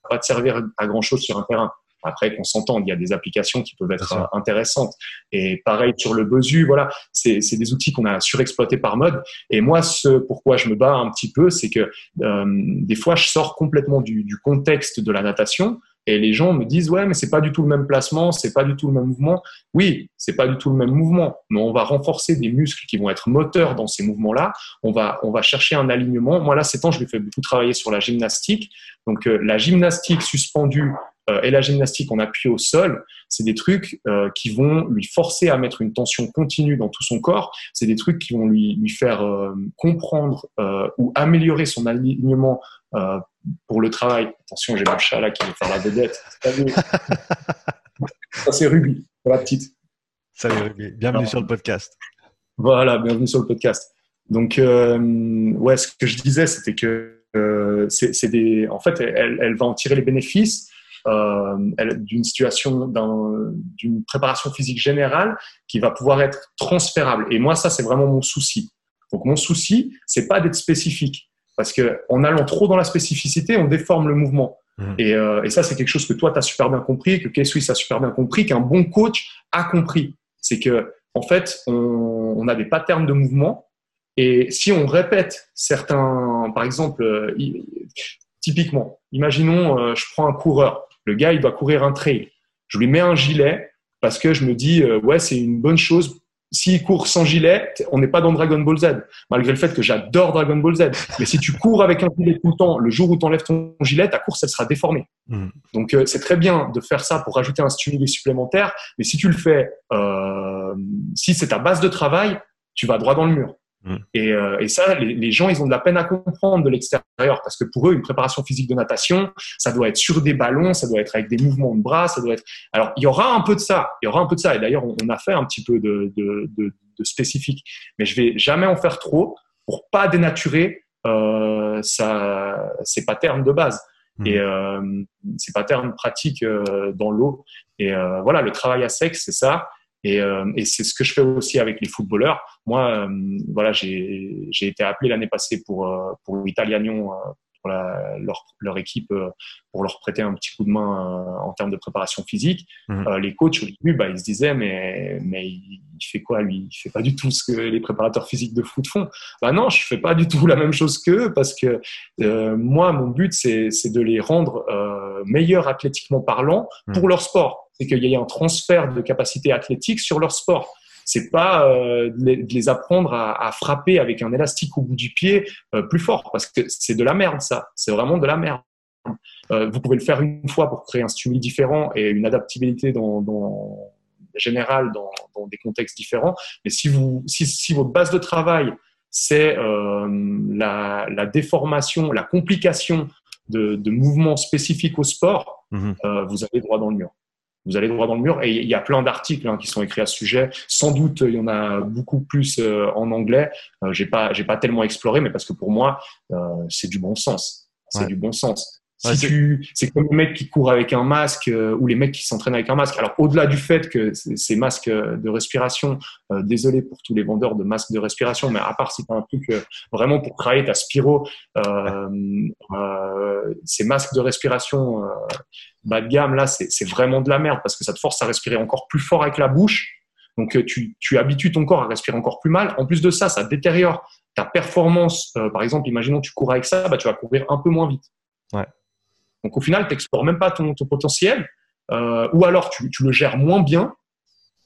pas te servir à grand chose sur un terrain. Après, qu'on s'entende, il y a des applications qui peuvent être intéressantes. Et pareil sur le Besu, voilà, c'est des outils qu'on a surexploités par mode. Et moi, ce pourquoi je me bats un petit peu, c'est que euh, des fois, je sors complètement du, du contexte de la natation et les gens me disent ouais mais c'est pas du tout le même placement, c'est pas du tout le même mouvement. Oui, c'est pas du tout le même mouvement, mais on va renforcer des muscles qui vont être moteurs dans ces mouvements-là. On va on va chercher un alignement. Moi là ces temps je vais fais beaucoup travailler sur la gymnastique. Donc euh, la gymnastique suspendue euh, et la gymnastique en appui au sol, c'est des trucs euh, qui vont lui forcer à mettre une tension continue dans tout son corps. C'est des trucs qui vont lui, lui faire comprendre ou améliorer son alignement pour le travail. Attention, j'ai mon chat là qui veut faire la vedette. [laughs] Ça, c'est Ruby, pour la petite. Salut Ruby, bienvenue sur le podcast. Voilà, bienvenue sur le podcast. Donc, euh, ouais, ce que je disais, c'était que euh, c'est des. En fait, elle, elle, va en tirer les bénéfices euh, d'une situation, d'une préparation physique générale qui va pouvoir être transférable. Et moi, ça, c'est vraiment mon souci. Donc, mon souci, c'est pas d'être spécifique. Parce qu'en allant trop dans la spécificité, on déforme le mouvement. Mmh. Et, euh, et, ça, c'est quelque chose que toi, tu as super bien compris, que K-Swiss a super bien compris, qu'un bon coach a compris. C'est que, en fait, on, on, a des patterns de mouvement. Et si on répète certains, par exemple, euh, typiquement, imaginons, euh, je prends un coureur. Le gars, il doit courir un trail. Je lui mets un gilet parce que je me dis, ouais, c'est une bonne chose s'il court sans gilet, on n'est pas dans Dragon Ball Z, malgré le fait que j'adore Dragon Ball Z. Mais si tu cours avec un gilet tout le temps, le jour où tu enlèves ton gilet, ta course, elle sera déformée. Mm. Donc, euh, c'est très bien de faire ça pour rajouter un stimuli supplémentaire. Mais si tu le fais, euh, si c'est ta base de travail, tu vas droit dans le mur. Mm. Et, euh, et, ça, les, les, gens, ils ont de la peine à comprendre de l'extérieur parce que pour eux, une préparation physique de natation, ça doit être sur des ballons, ça doit être avec des mouvements de bras, ça doit être. Alors, il y aura un peu de ça, il y aura un peu de ça. Et d'ailleurs, on, on, a fait un petit peu de, de, de, de, spécifique, mais je vais jamais en faire trop pour pas dénaturer euh, ça, ces patterns de base. Mm. Et euh, ces patterns pratiques euh, dans l'eau. Et euh, voilà, le travail à sec, c'est ça. Et, euh, et c'est ce que je fais aussi avec les footballeurs. Moi, euh, voilà, j'ai été appelé l'année passée pour euh, pour Italianion, pour la, leur, leur, équipe, pour leur prêter un petit coup de main en termes de préparation physique. Mmh. les coachs au début, bah, ils se disaient mais mais il, fait quoi lui? Il fait pas du tout ce que les préparateurs physiques de foot font. Bah non, je fais pas du tout la même chose qu'eux parce que moi, mon but c'est de les rendre meilleurs athlétiquement parlant pour mmh. leur sport c'est qu'il y ait un transfert de capacité athlétique sur leur sport. C'est pas euh, de les apprendre à, à, frapper avec un élastique au bout du pied euh, plus fort, parce que c'est de la merde ça. C'est vraiment de la merde. Euh, vous pouvez le faire une fois pour créer un stimuli différent et une adaptabilité dans, dans générale dans, dans, des contextes différents. Mais si vous, si, si votre base de travail c'est la, la, déformation, la complication de, de mouvements spécifiques au sport, mmh. euh, vous avez droit dans le mur vous allez droit dans le mur. Et il y a plein d'articles hein, qui sont écrits à ce sujet. Sans doute, il y en a beaucoup plus euh, en anglais. Euh, j'ai pas, j'ai pas tellement exploré, mais parce que pour moi, euh, c'est du bon sens. C'est ouais. du bon sens. Si tu, c'est comme les mecs qui courent avec un masque euh, ou les mecs qui s'entraînent avec un masque. Alors au-delà du fait que ces masques de respiration, euh, désolé pour tous les vendeurs de masques de respiration, mais à part si tu as un truc euh, vraiment pour travailler ta spiro, euh, ces masques de respiration bas de gamme là, c'est vraiment de la merde parce que ça te force à respirer encore plus fort avec la bouche. Donc tu, tu habitues ton corps à respirer encore plus mal. En plus de ça, ça détériore ta performance. par exemple, imaginons tu cours avec ça, bah, tu vas courir un peu moins vite. Ouais. Donc au final, tu n'explores même pas ton, ton potentiel, euh, ou alors tu, tu, le gères moins bien,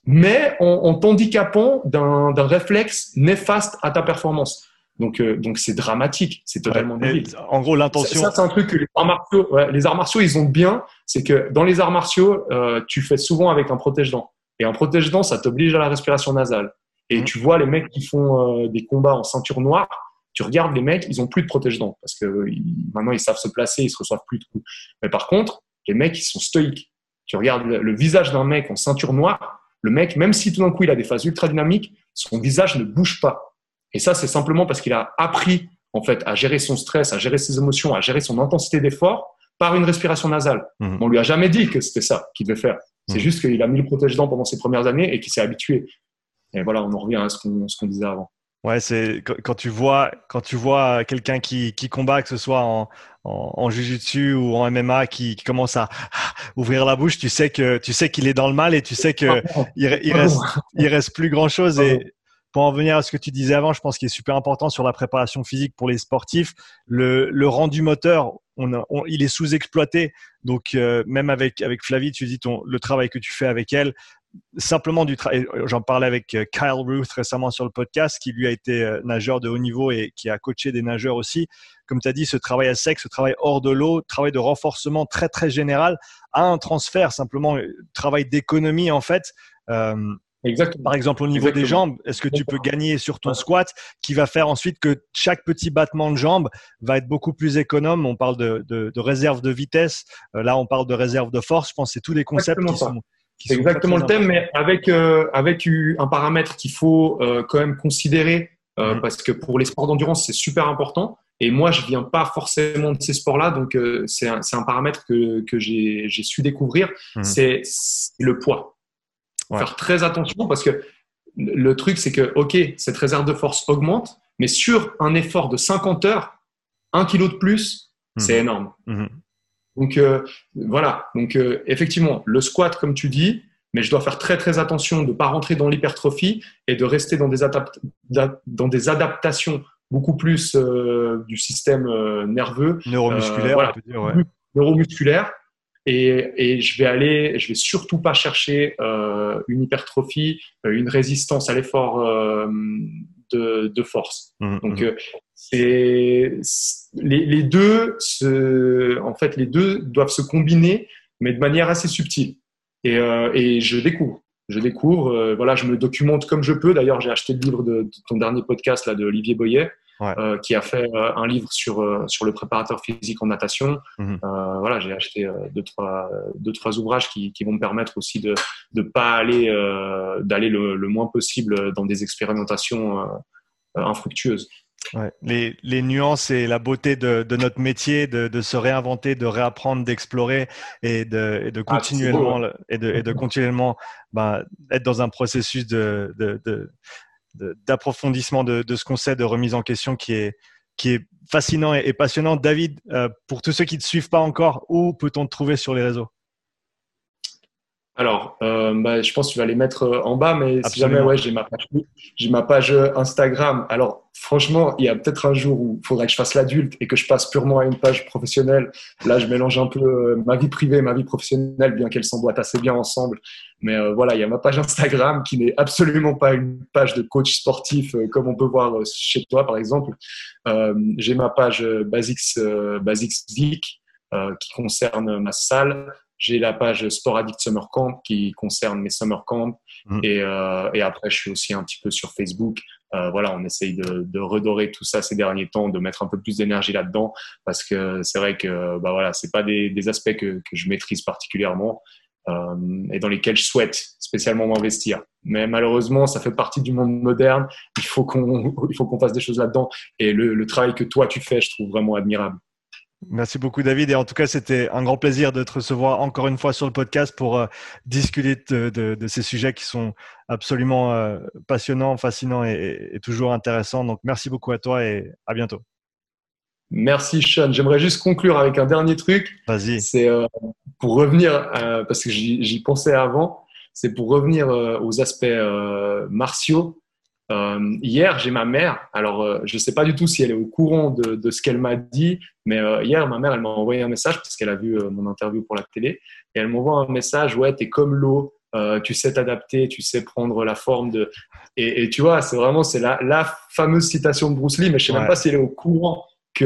mais en, en t'handicapant d'un réflexe néfaste à ta performance. Donc, euh, donc c'est dramatique, c'est totalement ouais, En gros, l'intention. Ça, c'est un truc que les arts martiaux, ouais, les arts martiaux, ils ont bien, c'est que dans les arts martiaux, euh, tu fais souvent avec un protège-dents. Et un protège-dents, ça t'oblige à la respiration nasale. Et mmh. tu vois les mecs qui font euh, des combats en ceinture noire, tu regardes les mecs, ils ont plus de protège-dents parce que maintenant ils savent se placer, ils se reçoivent plus de coups. Mais par contre, les mecs, ils sont stoïques. Tu regardes le, visage d'un mec en ceinture noire, le mec, même si tout d'un coup il a des phases ultra dynamiques, son visage ne bouge pas. Et ça, c'est simplement parce qu'il a appris en fait à gérer son stress, à gérer ses émotions, à gérer son intensité d'effort par une respiration nasale. Mmh. On lui a jamais dit que c'était ça qu'il devait faire. C'est mmh. juste qu'il a mis le protège-dents pendant ses premières années et qu'il s'est habitué. Et voilà, on en revient à ce qu'on disait avant. Ouais, c'est quand tu vois quand tu vois quelqu'un qui, qui combat, que ce soit en, en, en jiu-jitsu ou en MMA, qui, commence à ouvrir la bouche, tu sais que tu sais qu'il est dans le mal et tu sais que il, reste il reste plus grand chose. Et pour en venir à ce que tu disais avant, je pense qu'il est super important sur la préparation physique pour les sportifs, le, le rendu moteur, on, il est sous-exploité. Donc euh, même avec avec Flavie, tu dis ton le travail que tu fais avec elle, simplement du travail. J'en parlais avec euh, Kyle Ruth récemment sur le podcast, qui lui a été euh, nageur de haut niveau et qui a coaché des nageurs aussi. Comme tu as dit, ce travail à sec, ce travail hors de l'eau, travail de renforcement très très général, a un transfert simplement, euh, travail d'économie en fait. Exactement. Par exemple, au niveau des jambes, est-ce que tu peux gagner sur ton squat qui va faire ensuite que chaque petit battement de jambe va être beaucoup plus économe? On parle de, de, de réserve de vitesse, là on parle de réserve de force. Je pense que c'est tous les concepts qui sont, c'est exactement le thème, mais avec, euh, avec un paramètre qu'il faut euh, quand même considérer, euh, mhm. parce que pour les sports d'endurance, c'est super important. Et moi, je viens pas forcément de ces sports-là, donc c'est un, un, paramètre que, que j'ai su découvrir, mhm. c'est le poids. Faire très attention parce que le truc, c'est que, OK, cette réserve de force augmente, mais sur un effort de 50 heures, un kilo de plus, c'est mhm. énorme. Donc euh, voilà, donc euh, effectivement, le squat, comme tu dis, mais je dois faire très très attention de ne pas rentrer dans l'hypertrophie et de rester dans des, dans des adaptations beaucoup plus euh, du système nerveux. Neuromusculaire, on peut dire, ouais. Neuromusculaire. Et, et, je vais aller, je vais surtout pas chercher une hypertrophie, une résistance à l'effort de, de, force. Mmh, Donc, mmh. C'est les, les, deux, se, en fait, les deux doivent se combiner, mais de manière assez subtile. Et, euh, et je découvre. Je découvre, euh, voilà, je me documente comme je peux. D'ailleurs, j'ai acheté le livre de, ton dernier podcast là de Olivier Boyer, euh, qui a fait euh, un livre sur euh, sur le préparateur physique en natation. Mhm. voilà, j'ai acheté deux trois deux trois ouvrages qui, qui vont me permettre aussi de de pas aller d'aller le, le, moins possible dans des expérimentations infructueuses. Ouais. Les, les, nuances et la beauté de, de notre métier, de, de, se réinventer, de réapprendre, d'explorer et de, et de ah, continuellement et, de, et de continuellement ben, être dans un processus de, d'approfondissement de, de, ce qu'on sait, de remise en question qui est, qui est fascinant et, passionnant. David, euh, pour tous ceux qui ne te suivent pas encore, où peut-on te trouver sur les réseaux? Alors, euh, bah, je pense que tu vas les mettre euh, en bas, mais si jamais, ouais, j'ai ma page, ma page euh, Instagram. Alors, franchement, il y a peut-être un jour où il faudrait que je fasse l'adulte et que je passe purement à une page professionnelle. Là, je mélange un peu ma vie privée et ma vie professionnelle, bien qu'elles s'emboîtent assez bien ensemble. Mais voilà, il y a ma page Instagram qui n'est absolument pas une page de coach sportif comme on peut voir chez toi, par exemple. j'ai ma page Basics, Basics Vic qui concerne ma salle. J'ai la page Sport Addict Summer Camp qui concerne mes summer camps. Mm. Et, euh, et, après, je suis aussi un petit peu sur Facebook. Euh, voilà, on essaye de, de, redorer tout ça ces derniers temps, de mettre un peu plus d'énergie là-dedans, parce que c'est vrai que bah voilà, c'est pas des, des aspects que, que, je maîtrise particulièrement euh, et dans lesquels je souhaite spécialement m'investir. Mais malheureusement, ça fait partie du monde moderne. Il faut qu'on il faut qu'on fasse des choses là-dedans. Et le, le travail que toi tu fais, je trouve vraiment admirable. Merci beaucoup David et en tout cas c'était un grand plaisir de te recevoir encore une fois sur le podcast pour euh, discuter de, de, de, ces sujets qui sont absolument euh, passionnants, fascinants et, et, toujours intéressants. Donc merci beaucoup à toi et à bientôt. Merci Sean. J'aimerais juste conclure avec un dernier truc. Vas-y. C'est euh, pour revenir parce que j'y pensais avant. C'est pour revenir aux aspects martiaux. Euh, hier, j'ai ma mère. Alors, euh, je ne sais pas du tout si elle est au courant de, de ce qu'elle m'a dit, mais euh, hier, ma mère, elle m'a envoyé un message parce qu'elle a vu euh, mon interview pour la télé. Et elle m'envoie un message Ouais, tu es comme l'eau, tu sais t'adapter, tu sais prendre la forme de. Et, et tu vois, c'est vraiment c'est la, la, fameuse citation de Bruce Lee, mais je ne sais même pas si elle est au courant que,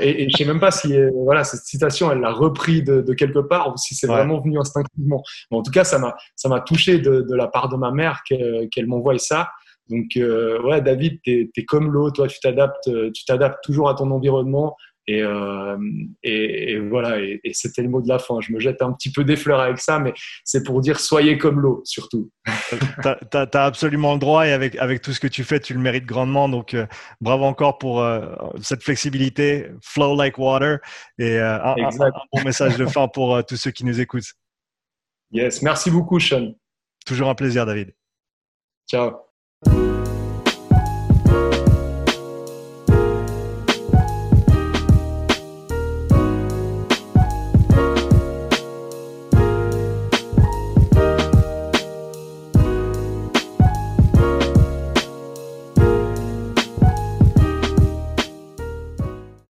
et, et je sais même pas si voilà cette citation elle l'a repris de, de, quelque part ou si c'est vraiment venu instinctivement. Mais en tout cas, ça m'a ça m'a touché de, de, la part de ma mère qu'elle m'envoie ça. Donc euh, ouais, David, tu es, comme l'eau, toi tu t'adaptes, tu t'adaptes toujours à ton environnement et, euh, et, et, voilà, et, et c'était le mot de la fin. Je me jette un petit peu des fleurs avec ça, mais c'est pour dire soyez comme l'eau, surtout. [laughs] tu as, absolument le droit et avec, avec tout ce que tu fais, tu le mérites grandement. Donc, euh, bravo encore pour euh, cette flexibilité. Flow like water. Et euh, un, un, un, bon message de fin pour euh, tous ceux qui nous écoutent. Yes, merci beaucoup, Sean. Toujours un plaisir, David. Ciao.